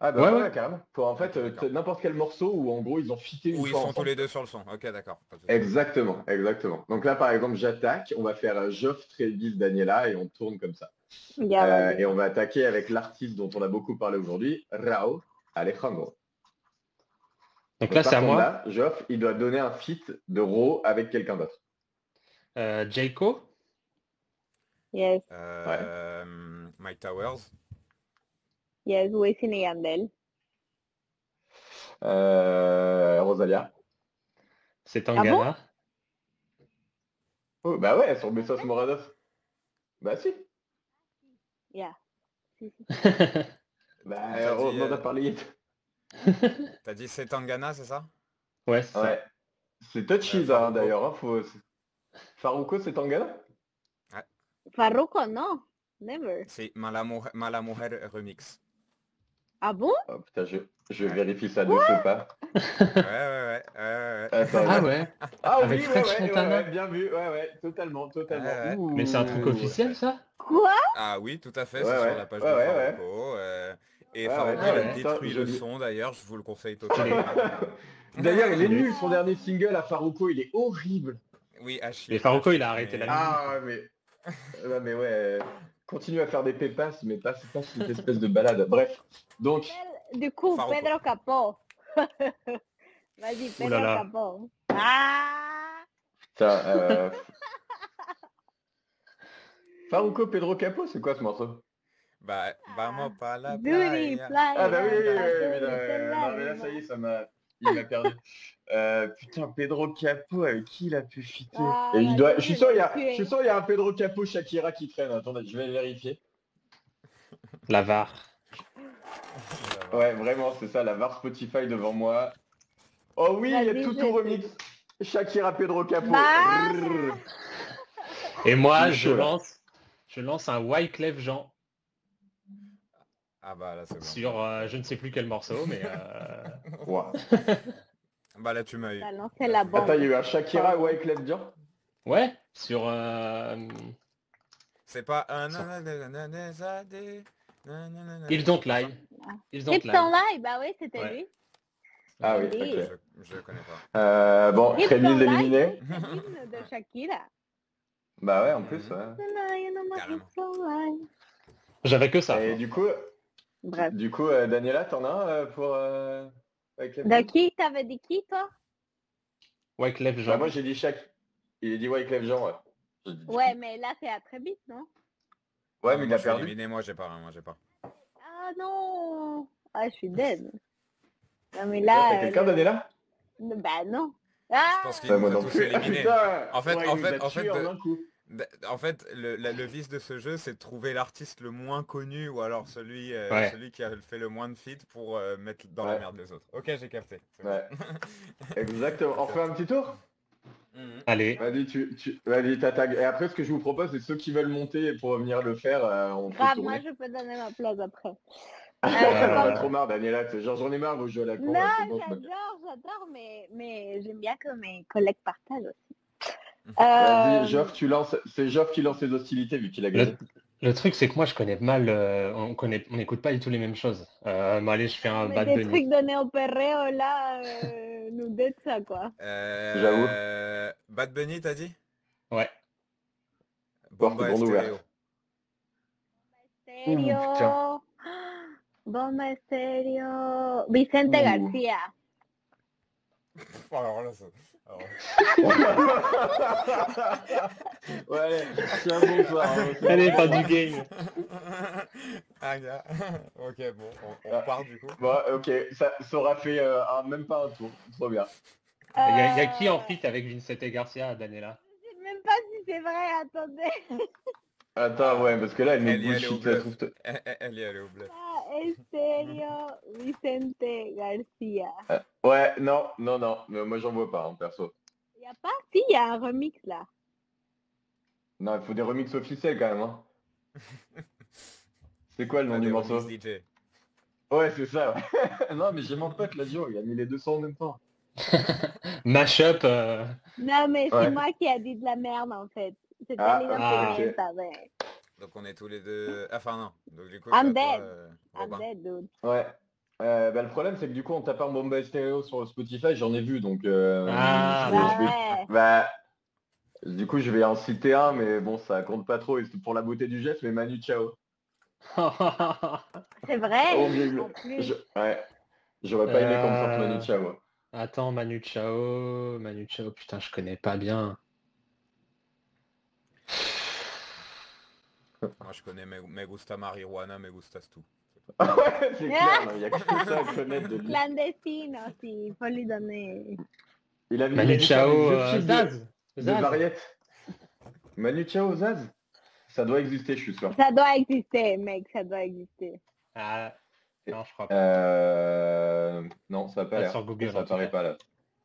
Ah bah Ouais, ouais, ouais. carrément. Pour en fait, euh, n'importe quel morceau où en gros ils ont fité une Ou ils sont tous les deux sur le son. Ok, d'accord. Exactement, exactement. Donc là, par exemple, j'attaque. On va faire euh, Geoff, Travis, Daniela et on tourne comme ça. Euh, et on va attaquer avec l'artiste dont on a beaucoup parlé aujourd'hui, Rao Alejandro. Donc là, c'est à moi. Là, Geoff, il doit donner un feat de Ro avec quelqu'un d'autre. Euh, Jayco, Yes, Euh, Mike Towers. yes, Wisin y Yandel. Euh, Rosalia. c'est bon? Tangana. Oh, bah ouais, sur Bessos Morados. Bah si. Yeah. Bah, T'as on dit, en a euh, parlé. T'as dit c'est Tangana, c'est ça? Ouais, c'est ça. Ouais. C'est touchy, Euh, ça, hein, d'ailleurs. hein, faut... Farouko, c'est Tangana? Farruko, non. Never. C'est Mala Mala Mujer Remix. Ah bon? Oh putain, je, je Ouais. vérifie ça de ce pas. Ouais, ouais, ouais. ouais, ouais, ouais. Attends, Ah ouais. Ah Avec oui, ouais, French ouais, ouais, Montana. ouais, bien vu, ouais, ouais, totalement, totalement. Ouais, ouais. Mais c'est un truc officiel, ça? Quoi? Ah oui, tout à fait, Ouais, c'est ouais. sur la page Ouais, de ouais, ouais. Farouko. euh, et Ouais, Farouko, ouais, il a détruit le je- son d'ailleurs, je vous le conseille totalement. D'ailleurs, il est nul, son dernier single à Farouko, il est horrible. Oui, à chier. Mais Farouko, à il a arrêté mais- la musique. Ah, ouais, mais... Ouais, mais ouais... continue à faire des pépas, mais pas, pas cette espèce de balade. Bref, donc, Du coup. Pedro Capó. Vas-y, Pedro. Capó. Ah ça, euh... Farouco Pedro Capo, c'est quoi ce morceau? Bah, vamos pa la Duty playa. playa. Ah bah oui, oui, oui, oui, Duty mais là, non, mais là, ça y est, ça m'a... Il m'a perdu. Euh, putain, Pedro Capo, avec qui il a pu fitter? Ah, Et il la doit... Je suis sûr, il y a... il est je suis sûr, il y a un Pedro Capo Shakira qui traîne. Attendez, je vais vérifier. La VAR. Ouais, vraiment, c'est ça, la VAR Spotify devant moi. Oh oui, il y a tout tout remix. Shakira Pedro Capo. Bah. Et moi, je lance, je lance un Wyclef Jean Ah bah là c'est bon. sur euh, je ne sais plus quel morceau, mais euh. Bah là tu m'as eu. Lancé la bombe. Attends, il y a eu un Shakira Wyclef Jean ouais, sur euh, C'est pas un. Ils Don't Lie. Ils Don't Lie. on live, bah oui, c'était Ouais. lui. Ah oui. Je, je connais pas. Euh, bon, live, éliminé. de Shakira. Bah ouais, en plus, ouais. J'avais que ça. Et du coup, Bref. du coup, euh, Daniela, t'en as un euh, pour euh, Wyclef De qui T'avais dit qui, toi? Wyclef Bah Jean. moi j'ai dit Shak. Il a dit Wyclef Jean, ouais. Dit- Ouais, mais là, c'est à très vite, non? Ouais, mais il a perdu. éliminé, moi j'ai pas, moi j'ai pas. Ah non Ah, je suis dead. Non, mais là... T'as quelqu'un, euh, Daniela? Bah non. Ah Je pense qu'ils Bah, nous non tous plus. éliminés. Putain En fait- Ouais, en fait- a en fait, tués de- un coup. D- En fait, le, la- le vice de ce jeu, c'est de trouver l'artiste le moins connu ou alors celui, euh, Ouais. celui qui a fait le moins de feats pour euh, mettre dans Ouais. la merde les autres. Ok, j'ai capté. Ouais. Exactement. On fait un petit tour? Mhm. Allez. Vas-y, tu, tu... vas-y, t'attaques. Et après, ce que je vous propose, c'est ceux qui veulent monter pour venir le faire, euh, on peut Grave, moi, je peux donner ma place après. J'en Euh, ai trop marre, Daniela. c'est Genre, j'en ai marre, vous jouez à la con. Non, j'adore, j'adore, mais, mais j'aime bien que mes collègues partagent aussi. Euh, Geoff, tu lances. C'est Geoff qui lance les hostilités vu qu'il a gagné. Le, le truc, c'est que moi, je connais mal. euh, on connaît, on n'écoute pas du tout les mêmes choses. Euh, mais allez, je fais un mais Bad des trucs de Néo Perreo, là, euh, nous d'être ça, quoi. Euh, J'avoue. Bad Bunny, t'as dit? Ouais. Porte Bomba Estéreo. ouverte. Stereo. putain. Bomba Estéreo. Vicente Ouh. García. Alors là, ça- alors- ouais, allez, c'est un bon soir. hein, Allez, bon. pas du game. ah, gars. ok, bon, on, on Ah. repart du coup. Bon, ok, ça, ça aura fait euh, un- même pas un tour. Trop bien. Il y, a- il y a qui en Euh, fit avec Vincent Garcia, Daniela? Je sais même pas si c'est vrai, attendez. Attends, ouais, parce que là, elle Elle nous y est allée au bluff. Elle, elle- est allée au bluff. Ah, Estéreo Vicente García. Ouais, non, non, non. Mais moi, j'en vois pas, hein, perso. Y a pas Si, il y a un remix là. Non, il faut des remixes officiels quand même. Hein. C'est quoi le nom Ah, du morceau DJ. Ouais, c'est ça. ouais. non, mais j'ai mon pote, là, Gio, il a mis les 200 en même temps. Mashup. euh, Non, mais Ouais. c'est moi qui a dit de la merde en fait. C'est Ah, ah, gens ok. savaient. Donc on est tous les deux... Enfin non. Donc du coup, I'm toi, dead. euh, I'm Robin. dead, dude. Ouais. Euh, bah, le problème, c'est que du coup, on tape un Bomba Stereo sur Spotify, j'en ai vu, donc... euh, Ah, je vais- Bah je vais- ouais. Bah, du coup, je vais en citer un, mais bon, ça compte pas trop. Et c'est pour la beauté du geste, mais Manu Chao. C'est vrai? Plus. Je- Ouais. J'aurais pas aimé qu'on me sorte Manu Chao. Attends, Manu Chao. Manu Chao, putain, je connais pas bien. Moi je connais Me, me gusta marijuana, me gustas tout. ouais, c'est clair, il y a que ça à connaître de lui. Clandestine aussi, il faut lui donner. Il avait Manu Chao, euh, Zaz. de Zaz. variette. Manu Chao, Zaz? Ça doit exister, je suis sûr. Ça doit exister, mec, ça doit exister. Ah, non, je crois pas. Euh... Non, ça va pas l'air. sur Google, Ça apparaît pas là.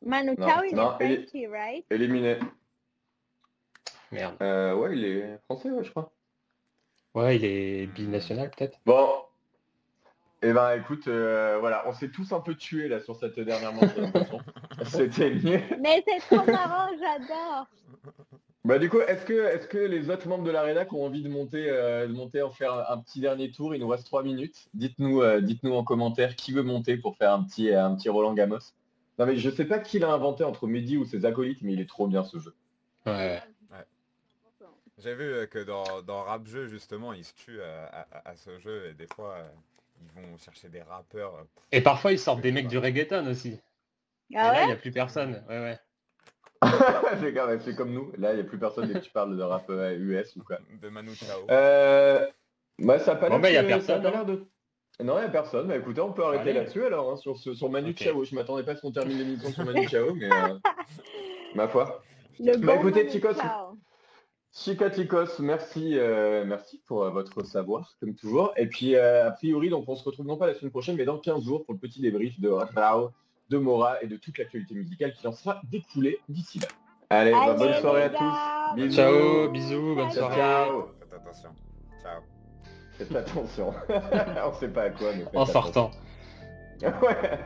Manu Chao, il non, est il est- Frenchy, right? Éliminé. Merde. Euh, ouais, il est français, ouais, je crois. Ouais, il est binational peut-être. Bon. Eh ben, écoute, euh, voilà, on s'est tous un peu tués là sur cette dernière manche. C'était mieux. Mais c'est trop marrant, j'adore. Bah du coup, est-ce que, est-ce que les autres membres de la rédac ont envie de monter, euh, de monter, en faire un, un petit dernier tour Il nous reste trois minutes. Dites-nous, euh, dites-nous en commentaire qui veut monter pour faire un petit, un petit Roland Gamos. Non mais je sais pas qui l'a inventé entre Mehdi ou ses acolytes, mais il est trop bien ce jeu. Ouais. J'ai vu euh, que dans, dans Rap Jeu, justement, ils se tuent euh, à, à- à ce jeu et des fois, euh, ils vont chercher des rappeurs. Et parfois, ils sortent des mecs du reggaeton aussi. Et Ah là, il ouais n'y a plus personne. Ouais, ouais. C'est comme nous. Là, il n'y a plus personne dès que tu parles de rap euh, US ou quoi. de Manu Chao. Euh... Bah, ça a pas Bon, l'air bah, y a que- personne, ça a pas hein. l'air de... Non, il n'y a personne. Bah écoutez, on peut arrêter Allez. là-dessus alors, hein, sur, ce, sur Manu. Chao. Je m'attendais pas à ce qu'on termine l'émission sur Manu Chao, mais euh, ma foi. Le Bah, bon écoutez, Manu Chicos, Chao. Chica Chicos, merci, euh, merci pour euh, votre savoir, comme toujours. Et puis, euh, a priori, donc on se retrouve non pas la semaine prochaine, mais dans 15 jours pour le petit débrief de Rao, de Mora et de toute l'actualité musicale qui en sera découlée d'ici là. Allez, bah, bonne soirée à tous. Bisous. Ciao, bisous, bonne soirée. Ciao. Faites attention. Ciao. Faites attention. on sait pas à quoi, mais En attention. sortant. ouais.